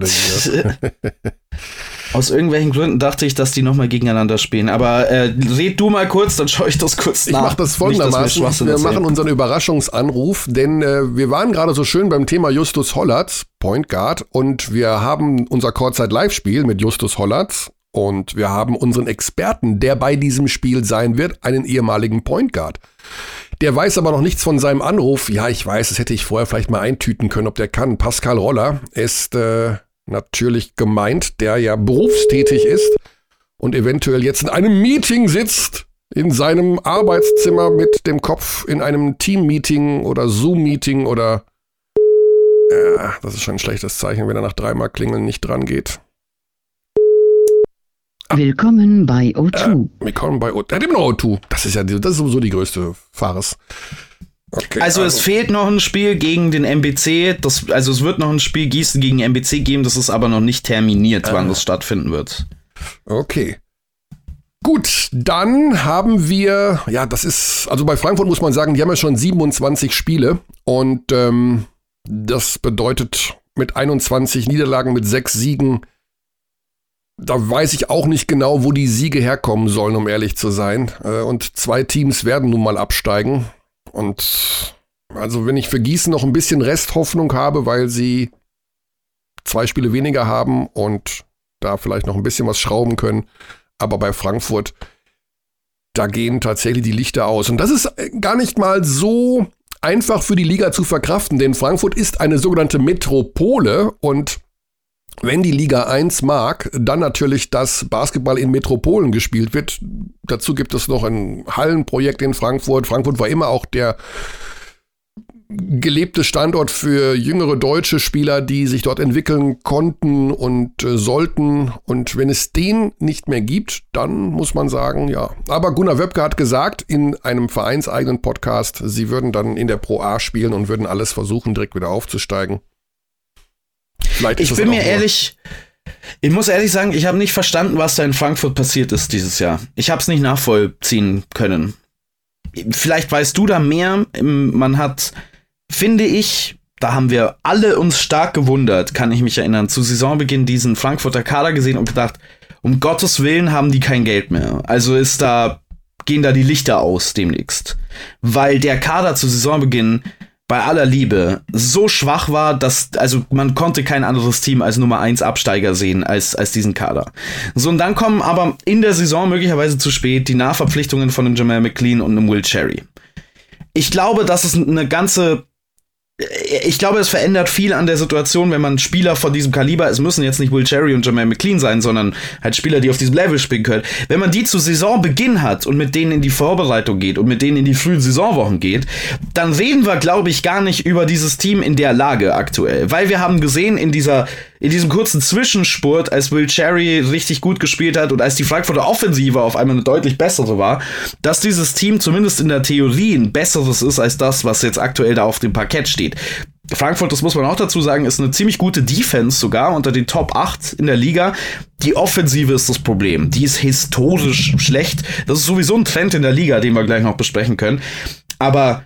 Aus irgendwelchen Gründen dachte ich, dass die nochmal gegeneinander spielen. Aber äh, red du mal kurz, dann schaue ich das kurz nach. Ich mache das folgendermaßen. Nicht, wir machen unseren Überraschungsanruf, denn äh, wir waren gerade so schön beim Thema Justus Hollatz, Point Guard, und wir haben unser Courtside-Live-Spiel mit Justus Hollatz und wir haben unseren Experten, der bei diesem Spiel sein wird, einen ehemaligen Point Guard. Der weiß aber noch nichts von seinem Anruf. Ja, ich weiß, das hätte ich vorher vielleicht mal eintüten können, ob der kann. Pascal Roller ist äh, natürlich gemeint, der ja berufstätig ist und eventuell jetzt in einem Meeting sitzt, in seinem Arbeitszimmer mit dem Kopf in einem Team-Meeting oder Zoom-Meeting oder Ja, das ist schon ein schlechtes Zeichen, wenn er nach dreimal Klingeln nicht dran geht. Willkommen bei O2. Äh, willkommen bei O2. Er hat immer noch O2. Das ist ja das ist sowieso die größte Fares. Okay, also, also, es fehlt noch ein Spiel gegen den MBC. Das, also es wird noch ein Spiel Gießen gegen MBC geben. Das ist aber noch nicht terminiert, ah. wann das stattfinden wird. Okay. Gut, dann haben wir, ja, das ist, also bei Frankfurt muss man sagen, die haben ja schon 27 Spiele und ähm, das bedeutet mit 21 Niederlagen, mit sechs Siegen, da weiß ich auch nicht genau, wo die Siege herkommen sollen, um ehrlich zu sein. Äh, und zwei Teams werden nun mal absteigen. Und also wenn ich für Gießen noch ein bisschen Resthoffnung habe, weil sie zwei Spiele weniger haben und da vielleicht noch ein bisschen was schrauben können, aber bei Frankfurt, da gehen tatsächlich die Lichter aus. Und das ist gar nicht mal so einfach für die Liga zu verkraften, denn Frankfurt ist eine sogenannte Metropole und wenn die Liga 1 mag, dann natürlich, dass Basketball in Metropolen gespielt wird. Dazu gibt es noch ein Hallenprojekt in Frankfurt. Frankfurt war immer auch der gelebte Standort für jüngere deutsche Spieler, die sich dort entwickeln konnten und äh, sollten. Und wenn es den nicht mehr gibt, dann muss man sagen, ja. Aber Gunnar Wöbke hat gesagt in einem vereinseigenen Podcast, sie würden dann in der Pro A spielen und würden alles versuchen, direkt wieder aufzusteigen. Vielleicht ich bin mir ehrlich, ich muss ehrlich sagen, ich habe nicht verstanden, was da in Frankfurt passiert ist dieses Jahr. Ich habe es nicht nachvollziehen können. Vielleicht weißt du da mehr. Man hat, finde ich, da haben wir alle uns stark gewundert, kann ich mich erinnern, zu Saisonbeginn diesen Frankfurter Kader gesehen und gedacht, um Gottes Willen haben die kein Geld mehr. Also ist da, gehen da die Lichter aus demnächst. Weil der Kader zu Saisonbeginn bei aller Liebe so schwach war, dass, also man konnte kein anderes Team als Nummer 1 Absteiger sehen als, als diesen Kader. So, und dann kommen aber in der Saison möglicherweise zu spät die Nachverpflichtungen von einem Jamal McLean und einem Will Cherry. Ich glaube, dass es eine ganze ich glaube, es verändert viel an der Situation, wenn man Spieler von diesem Kaliber, es müssen jetzt nicht Will Cherry und Jermaine McLean sein, sondern halt Spieler, die auf diesem Level spielen können. Wenn man die zu Saisonbeginn hat und mit denen in die Vorbereitung geht und mit denen in die frühen Saisonwochen geht, dann reden wir, glaube ich, gar nicht über dieses Team in der Lage aktuell. Weil wir haben gesehen, in dieser in diesem kurzen Zwischenspurt, als Will Cherry richtig gut gespielt hat und als die Frankfurter Offensive auf einmal eine deutlich bessere war, dass dieses Team zumindest in der Theorie ein besseres ist als das, was jetzt aktuell da auf dem Parkett steht. Frankfurt, das muss man auch dazu sagen, ist eine ziemlich gute Defense sogar unter den Top 8 in der Liga. Die Offensive ist das Problem. Die ist historisch schlecht. Das ist sowieso ein Trend in der Liga, den wir gleich noch besprechen können. Aber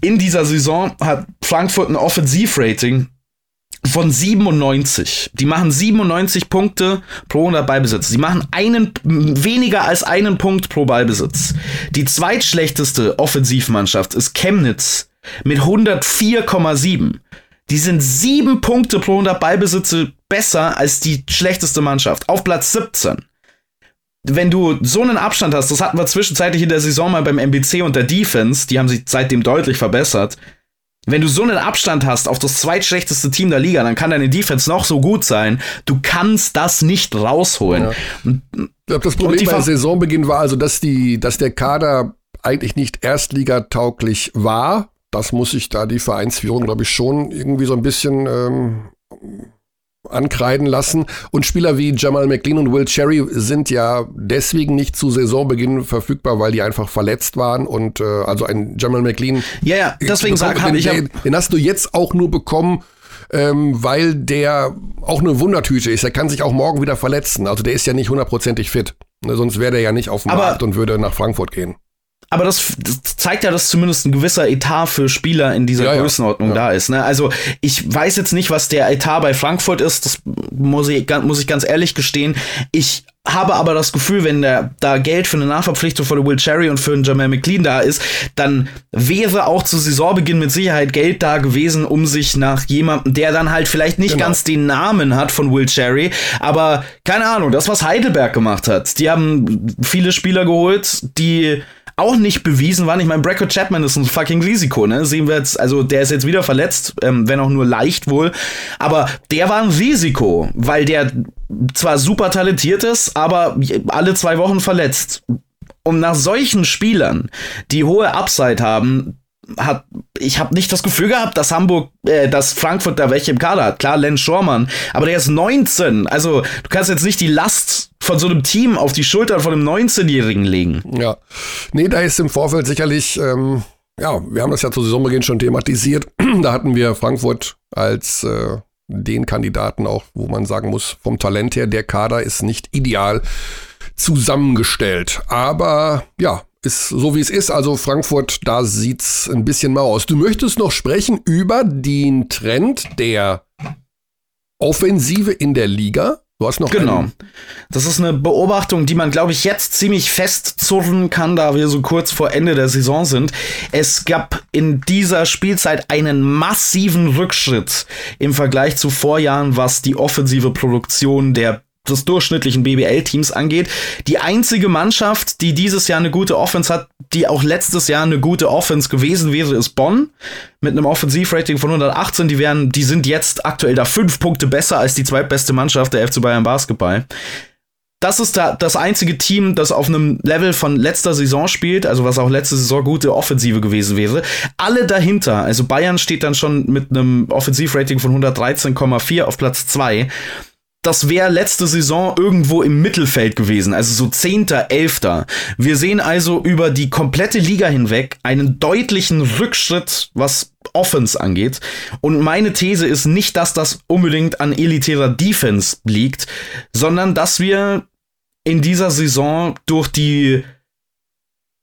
in dieser Saison hat Frankfurt ein Offensivrating von 97. Die machen 97 Punkte pro 100 Ballbesitz. Sie machen einen, weniger als einen Punkt pro Ballbesitz. Die zweitschlechteste Offensivmannschaft ist Chemnitz mit 104,7. Die sind sieben Punkte pro 100 Ballbesitze besser als die schlechteste Mannschaft. Auf Platz 17. Wenn du so einen Abstand hast, das hatten wir zwischenzeitlich in der Saison mal beim MBC und der Defense, die haben sich seitdem deutlich verbessert. Wenn du so einen Abstand hast auf das zweitschlechteste Team der Liga, dann kann deine Defense noch so gut sein. Du kannst das nicht rausholen. Ja. Ich glaube, das Problem bei Saisonbeginn war also, dass die, dass der Kader eigentlich nicht erstligatauglich war. Das muss sich da die Vereinsführung, glaube ich, schon irgendwie so ein bisschen ähm, ankreiden lassen. Und Spieler wie Jamal McLean und Will Cherry sind ja deswegen nicht zu Saisonbeginn verfügbar, weil die einfach verletzt waren. Und äh, also ein Jamal McLean. Ja, ja, deswegen sag, den, ich. Den, den hast du jetzt auch nur bekommen, ähm, weil der auch eine Wundertüte ist. Er kann sich auch morgen wieder verletzen. Also der ist ja nicht hundertprozentig fit. Ne, sonst wäre der ja nicht auf dem Markt und würde nach Frankfurt gehen aber das, das, zeigt ja, dass zumindest ein gewisser Etat für Spieler in dieser ja, Größenordnung ja. da ist. Ne? Also ich weiß jetzt nicht, was der Etat bei Frankfurt ist, das muss ich, muss ich ganz ehrlich gestehen. Ich habe aber das Gefühl, wenn der, da Geld für eine Nachverpflichtung von Will Cherry und für einen Jamal McLean da ist, dann wäre auch zu Saisonbeginn mit Sicherheit Geld da gewesen, um sich nach jemandem, der dann halt vielleicht nicht genau. ganz den Namen hat von Will Cherry, aber keine Ahnung, das was Heidelberg gemacht hat. Die haben viele Spieler geholt, die auch nicht bewiesen waren. Ich meine, Brackett Chapman ist ein fucking Risiko, ne? Sehen wir jetzt, also der ist jetzt wieder verletzt, ähm, wenn auch nur leicht wohl. Aber der war ein Risiko, weil der zwar super talentiert ist, aber alle zwei Wochen verletzt. Und nach solchen Spielern, die hohe Upside haben, hat, ich habe nicht das Gefühl gehabt, dass Hamburg, äh, dass Frankfurt da welche im Kader hat. Klar, Len Schormann, aber der ist 19. Also du kannst jetzt nicht die Last von so einem Team auf die Schultern von einem 19-Jährigen legen. Ja, nee, da ist im Vorfeld sicherlich, ähm, ja, wir haben das ja zu Saisonbeginn schon thematisiert. [clears throat] da hatten wir Frankfurt als äh, den Kandidaten auch, wo man sagen muss, vom Talent her, der Kader ist nicht ideal zusammengestellt. Aber ja, ist so wie es ist. Also Frankfurt, da sieht's ein bisschen mau aus. Du möchtest noch sprechen über den Trend der Offensive in der Liga. Du hast noch genau. Das ist eine Beobachtung, die man, glaube ich, jetzt ziemlich festzurren kann, da wir so kurz vor Ende der Saison sind. Es gab in dieser Spielzeit einen massiven Rückschritt im Vergleich zu Vorjahren, was die offensive Produktion der des durchschnittlichen BBL-Teams angeht. Die einzige Mannschaft, die dieses Jahr eine gute Offense hat, die auch letztes Jahr eine gute Offense gewesen wäre, ist Bonn. Mit einem Offensivrating von 118. Die wären, die sind jetzt aktuell da fünf Punkte besser als die zweitbeste Mannschaft der FC Bayern Basketball. Das ist da das einzige Team, das auf einem Level von letzter Saison spielt, also was auch letzte Saison gute Offensive gewesen wäre. Alle dahinter, also Bayern steht dann schon mit einem Offensivrating von 113,4 auf Platz 2 das wäre letzte Saison irgendwo im Mittelfeld gewesen, also so Zehnter, Elfter. Wir sehen also über die komplette Liga hinweg einen deutlichen Rückschritt, was Offense angeht. Und meine These ist nicht, dass das unbedingt an elitärer Defense liegt, sondern dass wir in dieser Saison durch die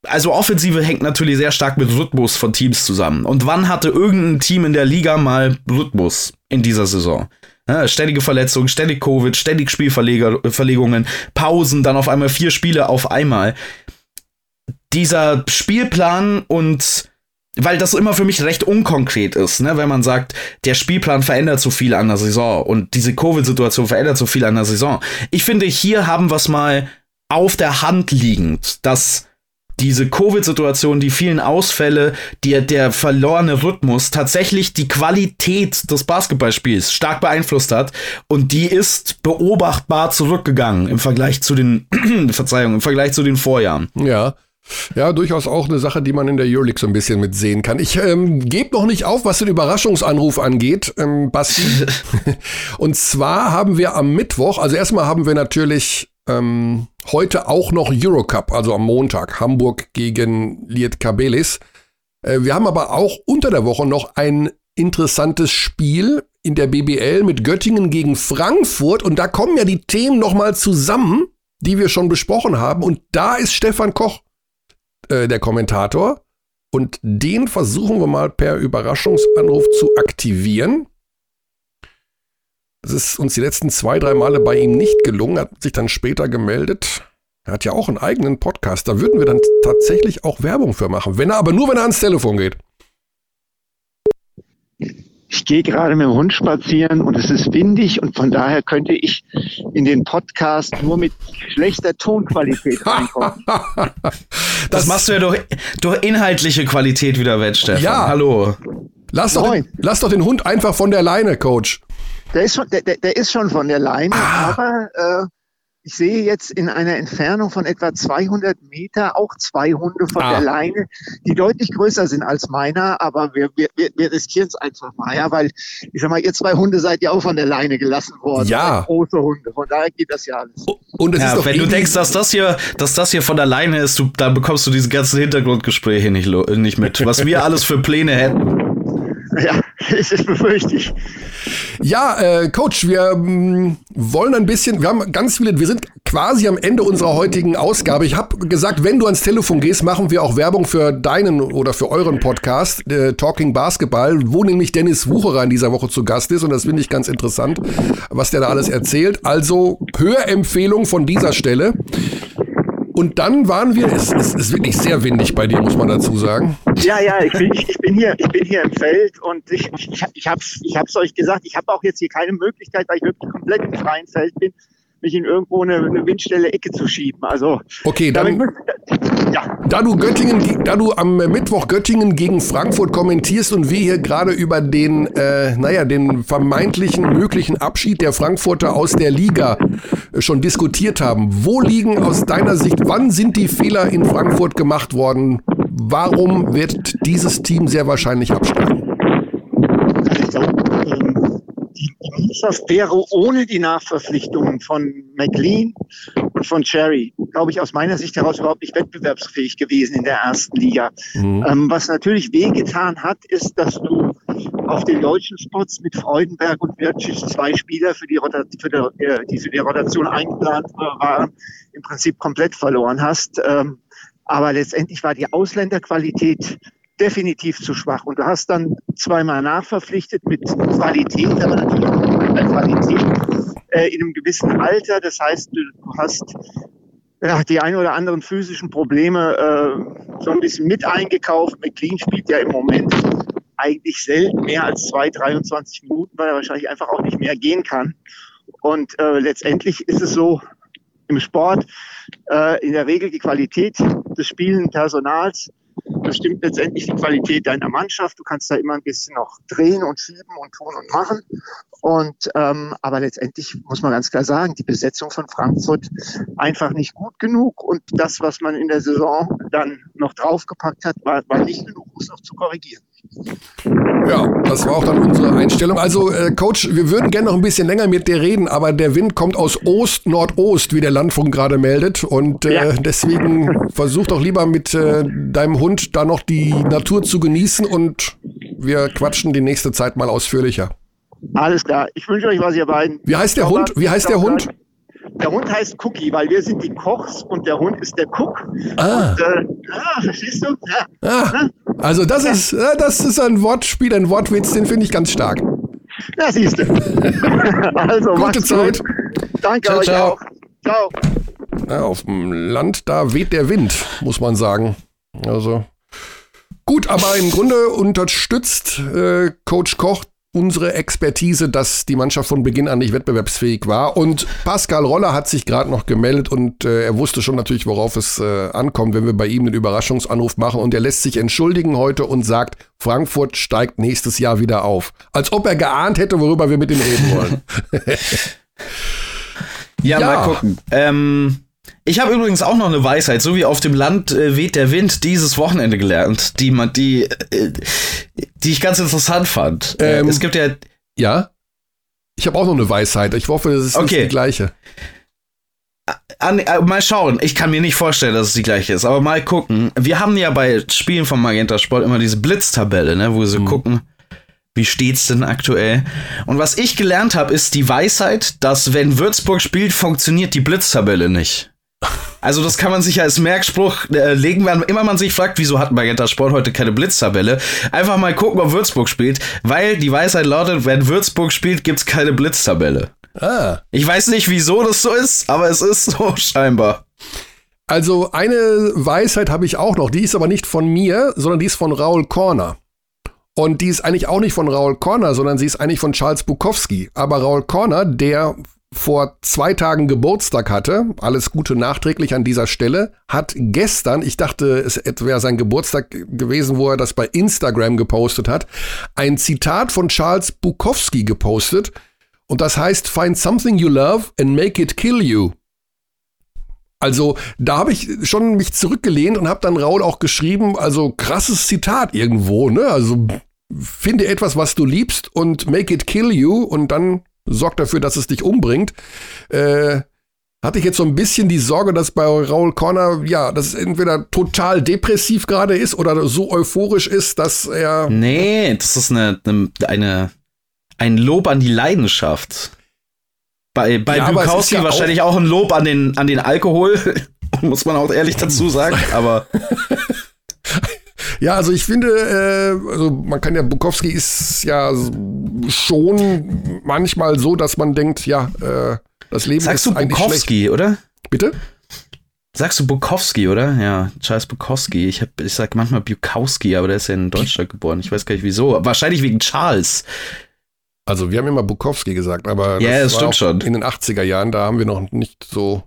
also Offensive hängt natürlich sehr stark mit Rhythmus von Teams zusammen. Und wann hatte irgendein Team in der Liga mal Rhythmus in dieser Saison? Ja, ständige Verletzungen, ständig Covid, ständig Spielverlegungen, Pausen, dann auf einmal vier Spiele auf einmal. Dieser Spielplan und weil das immer für mich recht unkonkret ist, ne, wenn man sagt, der Spielplan verändert so viel an der Saison und diese Covid-Situation verändert so viel an der Saison. Ich finde, hier haben wir es mal auf der Hand liegend, dass diese Covid-Situation, die vielen Ausfälle, die, der verlorene Rhythmus tatsächlich die Qualität des Basketballspiels stark beeinflusst hat und die ist beobachtbar zurückgegangen im Vergleich zu den, [clears throat] Verzeihung, im Vergleich zu den Vorjahren. Ja. Ja, durchaus auch eine Sache, die man in der Euroleague so ein bisschen mitsehen kann. Ich ähm, gebe noch nicht auf, was den Überraschungsanruf angeht, ähm, Basti. [laughs] Und zwar haben wir am Mittwoch, also erstmal haben wir natürlich ähm, heute auch noch Eurocup, also am Montag, Hamburg gegen Liet Kabelis. Äh, wir haben aber auch unter der Woche noch ein interessantes Spiel in der BBL mit Göttingen gegen Frankfurt und da kommen ja die Themen nochmal zusammen, die wir schon besprochen haben und da ist Stefan Koch äh, der Kommentator und den versuchen wir mal per Überraschungsanruf zu aktivieren. Es ist uns die letzten zwei, drei Male bei ihm nicht gelungen, hat sich dann später gemeldet. Er hat ja auch einen eigenen Podcast. Da würden wir dann tatsächlich auch Werbung für machen. Wenn er, aber nur, wenn er ans Telefon geht. Ich gehe gerade mit dem Hund spazieren und es ist windig und von daher könnte ich in den Podcast nur mit schlechter Tonqualität [laughs] reinkommen. das, das, machst du ja durch, durch inhaltliche Qualität wieder wett, Stefan. Ja. Hallo. Lass doch, den, lass doch den Hund einfach von der Leine, Coach. Der ist schon, der, der ist schon von der Leine, ah. aber äh, ich sehe jetzt in einer Entfernung von etwa 200 Meter auch zwei Hunde von ah. der Leine, die deutlich größer sind als meiner, aber wir, wir, wir riskieren es einfach mal, ja, weil ich sag mal, ihr zwei Hunde seid ja auch von der Leine gelassen worden. Ja. Große Hunde, von daher geht das ja alles. Und es ja, ist wenn du denkst, dass das hier, dass das hier von der Leine ist, du, dann bekommst du diese ganzen Hintergrundgespräche nicht, nicht mit. Was wir alles für Pläne hätten. Ja, [laughs] das befürchte ich. Ja, äh, Coach, wir mh, mm, wollen ein bisschen, wir haben ganz viele, wir sind quasi am Ende unserer heutigen Ausgabe. Ich habe gesagt, wenn du ans Telefon gehst, machen wir auch Werbung für deinen oder für euren Podcast, äh, Talking Basketball, wo nämlich Dennis Wucherer in dieser Woche zu Gast ist und das finde ich ganz interessant, was der da alles erzählt. Also Hörempfehlung von dieser Stelle. Und dann waren wir, es, es ist wirklich sehr windig bei dir, muss man dazu sagen. Ja, ja, ich bin, ich, bin, hier, ich bin hier im Feld und ich, ich, ich habe es ich hab's euch gesagt, ich habe auch jetzt hier keine Möglichkeit, weil ich wirklich komplett im freien Feld bin, mich in irgendwo eine, eine Windstelle Ecke zu schieben. Also okay, dann, ja. da du Göttingen, da du am Mittwoch Göttingen gegen Frankfurt kommentierst und wir hier gerade über den, äh, naja, den vermeintlichen möglichen Abschied der Frankfurter aus der Liga schon diskutiert haben, wo liegen aus deiner Sicht, wann sind die Fehler in Frankfurt gemacht worden? warum wird dieses Team sehr wahrscheinlich absteigen? Mannschaft wäre ohne die Nachverpflichtungen von McLean und von Cherry, glaube ich, aus meiner Sicht heraus überhaupt nicht wettbewerbsfähig gewesen in der ersten Liga. Mhm. Ähm, was natürlich wehgetan hat, ist, dass du auf den deutschen Spots mit Freudenberg und Wirtschig zwei Spieler, für die, für die, äh, die für die Rotation eingeplant waren, im Prinzip komplett verloren hast. Ähm, aber letztendlich war die Ausländerqualität definitiv zu schwach. Und du hast dann zweimal nachverpflichtet mit Qualität, aber natürlich auch mit Qualität äh, in einem gewissen Alter. Das heißt, du, du hast ja, die ein oder anderen physischen Probleme äh, so ein bisschen mit eingekauft. McLean spielt ja im Moment eigentlich selten mehr als zwei, 23 Minuten, weil er wahrscheinlich einfach auch nicht mehr gehen kann. Und äh, letztendlich ist es so im Sport äh, in der Regel die Qualität des spielenden Personals bestimmt letztendlich die Qualität deiner Mannschaft. Du kannst da immer ein bisschen noch drehen und schieben und tun und machen. Und ähm, aber letztendlich muss man ganz klar sagen, die Besetzung von Frankfurt einfach nicht gut genug und das, was man in der Saison dann noch draufgepackt hat, war, war nicht genug, um es noch zu korrigieren. Ja, das war auch dann unsere Einstellung. Also, äh, Coach, wir würden gerne noch ein bisschen länger mit dir reden, aber der Wind kommt aus Ost-Nordost, wie der Landfunk gerade meldet. Und äh, ja. deswegen versuch doch lieber mit äh, deinem Hund da noch die Natur zu genießen und wir quatschen die nächste Zeit mal ausführlicher. Alles klar. Ich wünsche euch was, ihr beiden. Wie heißt der Hund? Wie heißt der Hund? Der Hund heißt Cookie, weil wir sind die Kochs und der Hund ist der Cook. Ah. Und, äh, ah, verstehst du? Ja. Ah. Also das ist, das ist ein Wortspiel, ein Wortwitz, den finde ich ganz stark. Ja, siehst du. [laughs] also, Gute Zeit. Gut. Danke ciao, euch ciao. auch. Ciao. Ja, auf dem Land, da weht der Wind, muss man sagen. Also gut, aber im Grunde unterstützt äh, Coach Koch unsere Expertise, dass die Mannschaft von Beginn an nicht wettbewerbsfähig war. Und Pascal Roller hat sich gerade noch gemeldet und äh, er wusste schon natürlich, worauf es äh, ankommt, wenn wir bei ihm einen Überraschungsanruf machen. Und er lässt sich entschuldigen heute und sagt, Frankfurt steigt nächstes Jahr wieder auf. Als ob er geahnt hätte, worüber wir mit ihm reden wollen. ja, [laughs] ja, mal gucken. Ähm ich habe übrigens auch noch eine Weisheit, so wie auf dem Land äh, weht der Wind dieses Wochenende gelernt, die man, die, äh, die ich ganz interessant fand. Äh, ähm, es gibt ja. Ja. Ich habe auch noch eine Weisheit. Ich hoffe, es ist okay. nicht die gleiche. An, äh, mal schauen. Ich kann mir nicht vorstellen, dass es die gleiche ist, aber mal gucken. Wir haben ja bei Spielen von Magenta Sport immer diese Blitztabelle, ne, wo sie mhm. gucken, wie steht's denn aktuell? Und was ich gelernt habe, ist die Weisheit, dass wenn Würzburg spielt, funktioniert die Blitztabelle nicht. Also das kann man sich als Merkspruch äh, legen, wenn immer man sich fragt, wieso hat Magenta Sport heute keine Blitztabelle. Einfach mal gucken, ob Würzburg spielt, weil die Weisheit lautet, wenn Würzburg spielt, gibt's keine Blitztabelle. Ah. Ich weiß nicht, wieso das so ist, aber es ist so [laughs] scheinbar. Also eine Weisheit habe ich auch noch, die ist aber nicht von mir, sondern die ist von Raul Korner. Und die ist eigentlich auch nicht von Raul Korner, sondern sie ist eigentlich von Charles Bukowski. Aber Raul Korner, der vor zwei Tagen Geburtstag hatte, alles Gute nachträglich an dieser Stelle, hat gestern, ich dachte, es wäre sein Geburtstag gewesen, wo er das bei Instagram gepostet hat, ein Zitat von Charles Bukowski gepostet. Und das heißt, find something you love and make it kill you. Also da habe ich schon mich zurückgelehnt und habe dann Raul auch geschrieben, also krasses Zitat irgendwo, ne? Also finde etwas, was du liebst und make it kill you und dann sorgt dafür, dass es dich umbringt. Äh, hatte ich jetzt so ein bisschen die Sorge, dass bei Raul Corner, ja, dass es entweder total depressiv gerade ist oder so euphorisch ist, dass er. Nee, das ist eine, eine, ein Lob an die Leidenschaft. Bei, bei ja, Bukowski ja wahrscheinlich auch, auch ein Lob an den, an den Alkohol, [laughs] muss man auch ehrlich dazu sagen, aber. [laughs] Ja, also ich finde, äh, also man kann ja, Bukowski ist ja schon manchmal so, dass man denkt, ja, äh, das Leben Sagst ist du Bukowski, oder? Bitte? Sagst du Bukowski, oder? Ja, Charles Bukowski. Ich, hab, ich sag manchmal Bukowski, aber der ist ja in Deutschland geboren. Ich weiß gar nicht wieso. Wahrscheinlich wegen Charles. Also wir haben immer Bukowski gesagt, aber ja, das, das stimmt schon. in den 80er Jahren, da haben wir noch nicht so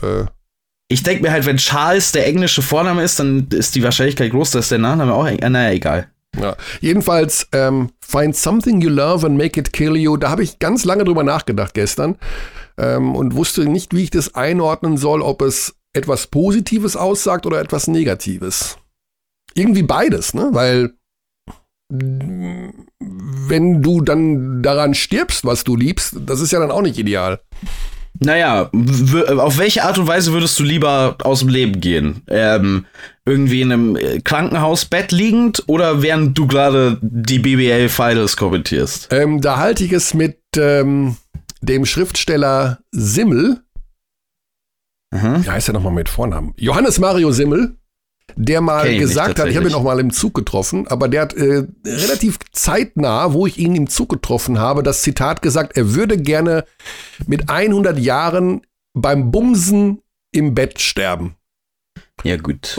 äh, ich denke mir halt, wenn Charles der englische Vorname ist, dann ist die Wahrscheinlichkeit groß, dass der Nachname auch. Äh, naja, egal. Ja. Jedenfalls, ähm, Find Something You Love and Make It Kill You. Da habe ich ganz lange drüber nachgedacht gestern ähm, und wusste nicht, wie ich das einordnen soll, ob es etwas Positives aussagt oder etwas Negatives. irgendwie beides, ne? Weil wenn du dann daran stirbst, was du liebst, das ist ja dann auch nicht ideal. Naja, auf welche Art und Weise würdest du lieber aus dem Leben gehen? Ähm, irgendwie in einem äh, Krankenhausbett liegend oder während du gerade die BBL Finals kommentierst? Ähm, da halte ich es mit ähm, dem Schriftsteller Simmel. Mhm. Wie heißt er nochmal mit Vornamen? Johannes Mario Simmel der mal gesagt hat, ich habe ihn auch mal im Zug getroffen, aber der hat äh, relativ zeitnah, wo ich ihn im Zug getroffen habe, das Zitat gesagt, er würde gerne mit 100 Jahren beim Bumsen im Bett sterben. Ja gut.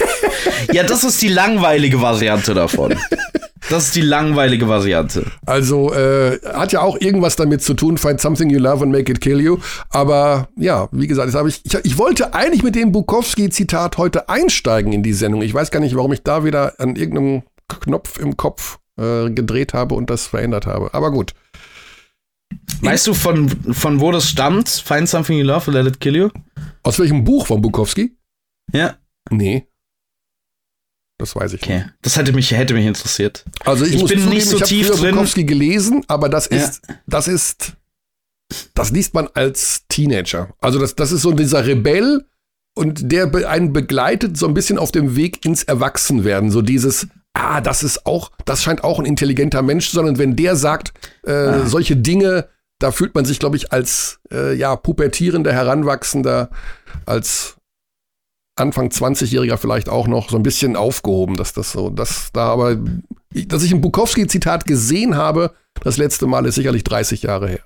[laughs] ja, das ist die langweilige Variante davon. [laughs] Das ist die langweilige Variante. Also äh, hat ja auch irgendwas damit zu tun, find something you love and make it kill you. Aber ja, wie gesagt, das habe ich, ich, ich wollte eigentlich mit dem Bukowski-Zitat heute einsteigen in die Sendung. Ich weiß gar nicht, warum ich da wieder an irgendeinem Knopf im Kopf äh, gedreht habe und das verändert habe. Aber gut. Weißt du, von, von wo das stammt? Find something you love and let it kill you? Aus welchem Buch von Bukowski? Ja. Nee. Das weiß ich okay. nicht. Das hätte mich, hätte mich interessiert. Also ich, ich muss bin zugeben, nicht so ich tief drin. Bukowski gelesen, aber das ist, ja. das ist, das liest man als Teenager. Also das, das ist so dieser Rebell und der einen begleitet so ein bisschen auf dem Weg ins Erwachsenwerden. So dieses, ah, das ist auch, das scheint auch ein intelligenter Mensch, sondern wenn der sagt, äh, ah. solche Dinge, da fühlt man sich, glaube ich, als äh, ja pubertierender, heranwachsender, als Anfang 20-Jähriger vielleicht auch noch so ein bisschen aufgehoben, dass das so, dass da aber, dass ich ein Bukowski-Zitat gesehen habe, das letzte Mal ist sicherlich 30 Jahre her.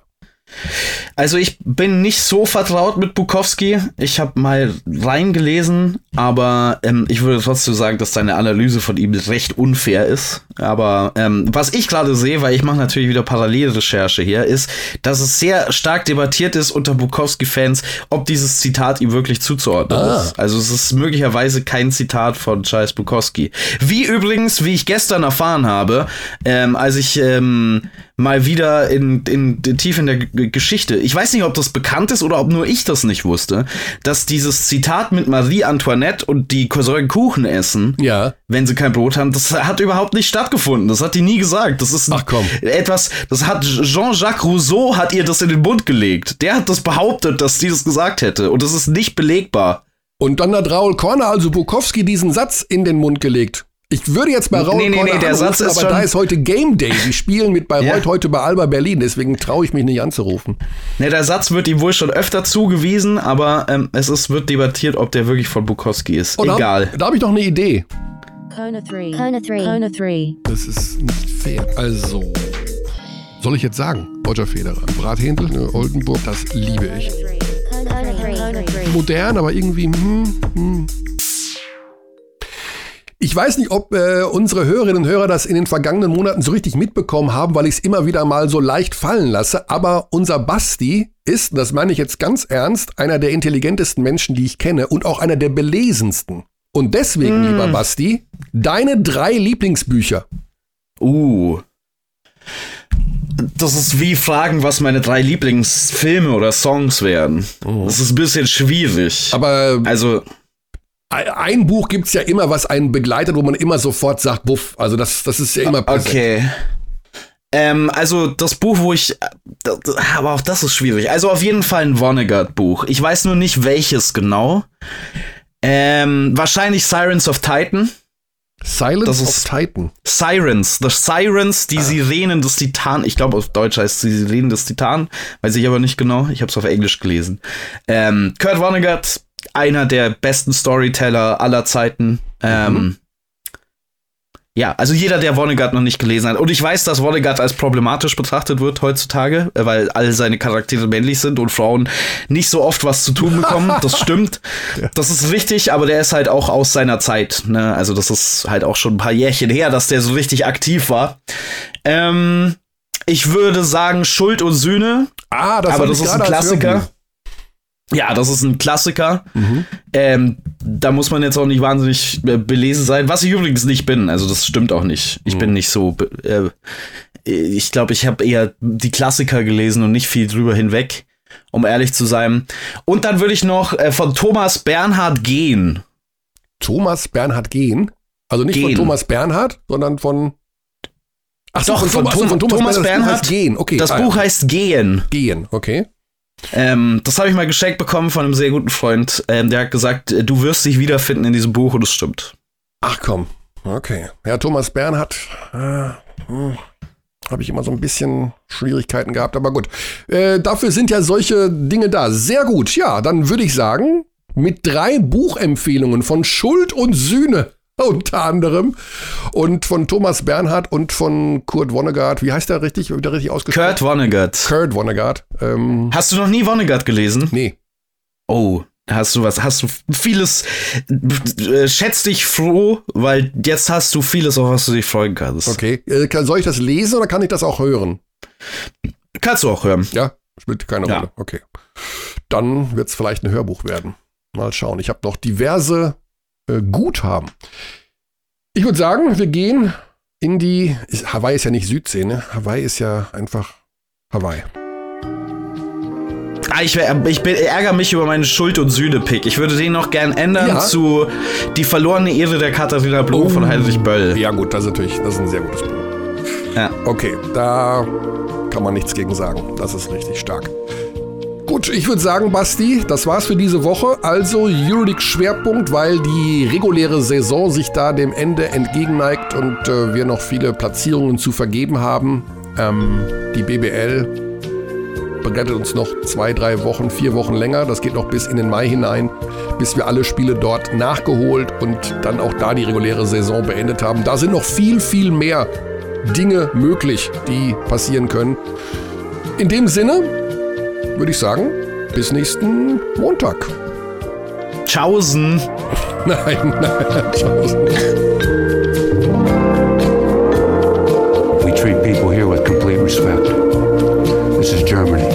Also ich bin nicht so vertraut mit Bukowski. Ich habe mal reingelesen, aber ähm, ich würde trotzdem sagen, dass seine Analyse von ihm recht unfair ist. Aber ähm, was ich gerade sehe, weil ich mache natürlich wieder Parallelrecherche hier, ist, dass es sehr stark debattiert ist unter Bukowski-Fans, ob dieses Zitat ihm wirklich zuzuordnen ah. ist. Also es ist möglicherweise kein Zitat von Charles Bukowski. Wie übrigens, wie ich gestern erfahren habe, ähm, als ich ähm, mal wieder in, in, in tief in der G Geschichte. Ich weiß nicht, ob das bekannt ist oder ob nur ich das nicht wusste, dass dieses Zitat mit Marie Antoinette und die sollen Kuchen essen, ja. wenn sie kein Brot haben, das hat überhaupt nicht stattgefunden. Das hat die nie gesagt. Das ist Ach, komm. etwas, das hat Jean-Jacques Rousseau hat ihr das in den Mund gelegt. Der hat das behauptet, dass sie das gesagt hätte und das ist nicht belegbar. Und dann hat Raoul Korner, also Bukowski, diesen Satz in den Mund gelegt. Ich würde jetzt bei Raul nee, nee, nee, der Satz ist aber da ist heute Game Day. Die spielen mit Bayreuth ja. heute bei Alba Berlin, deswegen traue ich mich nicht anzurufen. Ne, der Satz wird ihm wohl schon öfter zugewiesen, aber ähm, es ist, wird debattiert, ob der wirklich von Bukowski ist. Oh, Egal. Da, da habe ich noch eine Idee. Kona 3. Kona 3. Kona 3. Das ist nicht fair. Also, soll ich jetzt sagen? Roger Federer. Brathändel, ne, Oldenburg, das liebe ich. Modern, aber irgendwie, hm, hm. Ich weiß nicht, ob äh, unsere Hörerinnen und Hörer das in den vergangenen Monaten so richtig mitbekommen haben, weil ich es immer wieder mal so leicht fallen lasse. Aber unser Basti ist, und das meine ich jetzt ganz ernst, einer der intelligentesten Menschen, die ich kenne und auch einer der belesensten. Und deswegen, mm. lieber Basti, deine drei Lieblingsbücher. Uh. Das ist wie fragen, was meine drei Lieblingsfilme oder Songs wären. Oh. Das ist ein bisschen schwierig. Aber also ein Buch gibt es ja immer, was einen begleitet, wo man immer sofort sagt, buff. Also das, das ist ja immer präsent. Okay. Ähm, also das Buch, wo ich, aber auch das ist schwierig. Also auf jeden Fall ein Vonnegut-Buch. Ich weiß nur nicht welches genau. Ähm, wahrscheinlich Sirens of Titan. Silence of Titan. Sirens. The Sirens, die ah. Sirenen des Titan. Ich glaube, auf Deutsch heißt es die Sirenen des Titan. Weiß ich aber nicht genau. Ich habe es auf Englisch gelesen. Ähm, Kurt Vonnegut, einer der besten Storyteller aller Zeiten. Ähm, mhm. Ja, also jeder, der Vonnegut noch nicht gelesen hat. Und ich weiß, dass Vonnegut als problematisch betrachtet wird heutzutage, äh, weil alle seine Charaktere männlich sind und Frauen nicht so oft was zu tun bekommen. Das [laughs] stimmt. ja. Das ist richtig, aber der ist halt auch aus seiner Zeit. Ne? Also das ist halt auch schon ein paar Jährchen her, dass der so richtig aktiv war. Ähm, ich würde sagen Schuld und Sühne. Ah, das, aber das ist ein Klassiker. Ja, das ist ein Klassiker. Mhm. Ähm, da muss man jetzt auch nicht wahnsinnig äh, belesen sein, was ich übrigens nicht bin. Also das stimmt auch nicht. Ich mhm. bin nicht so. Äh, ich glaube, ich habe eher die Klassiker gelesen und nicht viel drüber hinweg, um ehrlich zu sein. Und dann würde ich noch äh, von Thomas Bernhard gehen. Thomas Bernhard gehen? Also nicht Gehen. von Thomas Bernhard, sondern von Ach so, Doch, von, von, Thomas, von, Thomas, Thomas Bernhard. Das Gehen. Okay. Das ah, Buch heißt Gehen. Gehen, okay. Ähm, das habe ich mal geschenkt bekommen von einem sehr guten Freund. Ähm, der hat gesagt, äh, du wirst dich wiederfinden in diesem Buch und es stimmt. Ach komm, okay. Ja, Thomas Bernhard, äh, hm, habe ich immer so ein bisschen Schwierigkeiten gehabt, aber gut. Äh, dafür sind ja solche Dinge da. Sehr gut. Ja, dann würde ich sagen, mit drei Buchempfehlungen von Schuld und Sühne [laughs] unter anderem. Und von Thomas Bernhard und von Kurt Vonnegut. Wie heißt der richtig? Wieder richtig ausgesprochen? Kurt Vonnegut. Kurt Vonnegut. Ähm, hast du noch nie Vonnegut gelesen? Nee. Oh, hast du was? Hast du vieles? Äh, schätz dich froh, weil jetzt hast du vieles, auf was du dich freuen kannst. Okay. Äh, soll ich das lesen oder kann ich das auch hören? Kannst du auch hören. Ja, spielt keine Rolle. Ja. Okay. Dann wird es vielleicht ein Hörbuch werden. Mal schauen. Ich habe noch diverse äh, Guthaben. Ich würde sagen, wir gehen in die. Hawaii ist ja nicht Südsee, ne? Hawaii ist ja einfach Hawaii. Ah, ich, ich, ärgere mich über meinen Schuld- und Sühne-Pick. Ich würde den noch gern ändern ja. zu Die verlorene Ehre der Katharina Blum oh. von Heinrich Böll. Ja, gut, das ist natürlich das ist ein sehr gutes Buch. Ja. Okay, da kann man nichts gegen sagen. Das ist richtig stark. Gut, ich würde sagen, Basti, das war's für diese Woche. Also Euroleague Schwerpunkt, weil die reguläre Saison sich da dem Ende entgegenneigt und äh, wir noch viele Platzierungen zu vergeben haben. Ähm, die BBL begleitet uns noch zwei, drei Wochen, vier Wochen länger. Das geht noch bis in den Mai hinein, bis wir alle Spiele dort nachgeholt und dann auch da die reguläre Saison beendet haben. Da sind noch viel, viel mehr Dinge möglich, die passieren können. In dem Sinne, würde ich sagen, bis nächsten Montag. Tschaußen. [laughs] nein, nein, tschaußen. We treat people here with complete respect. This is Germany.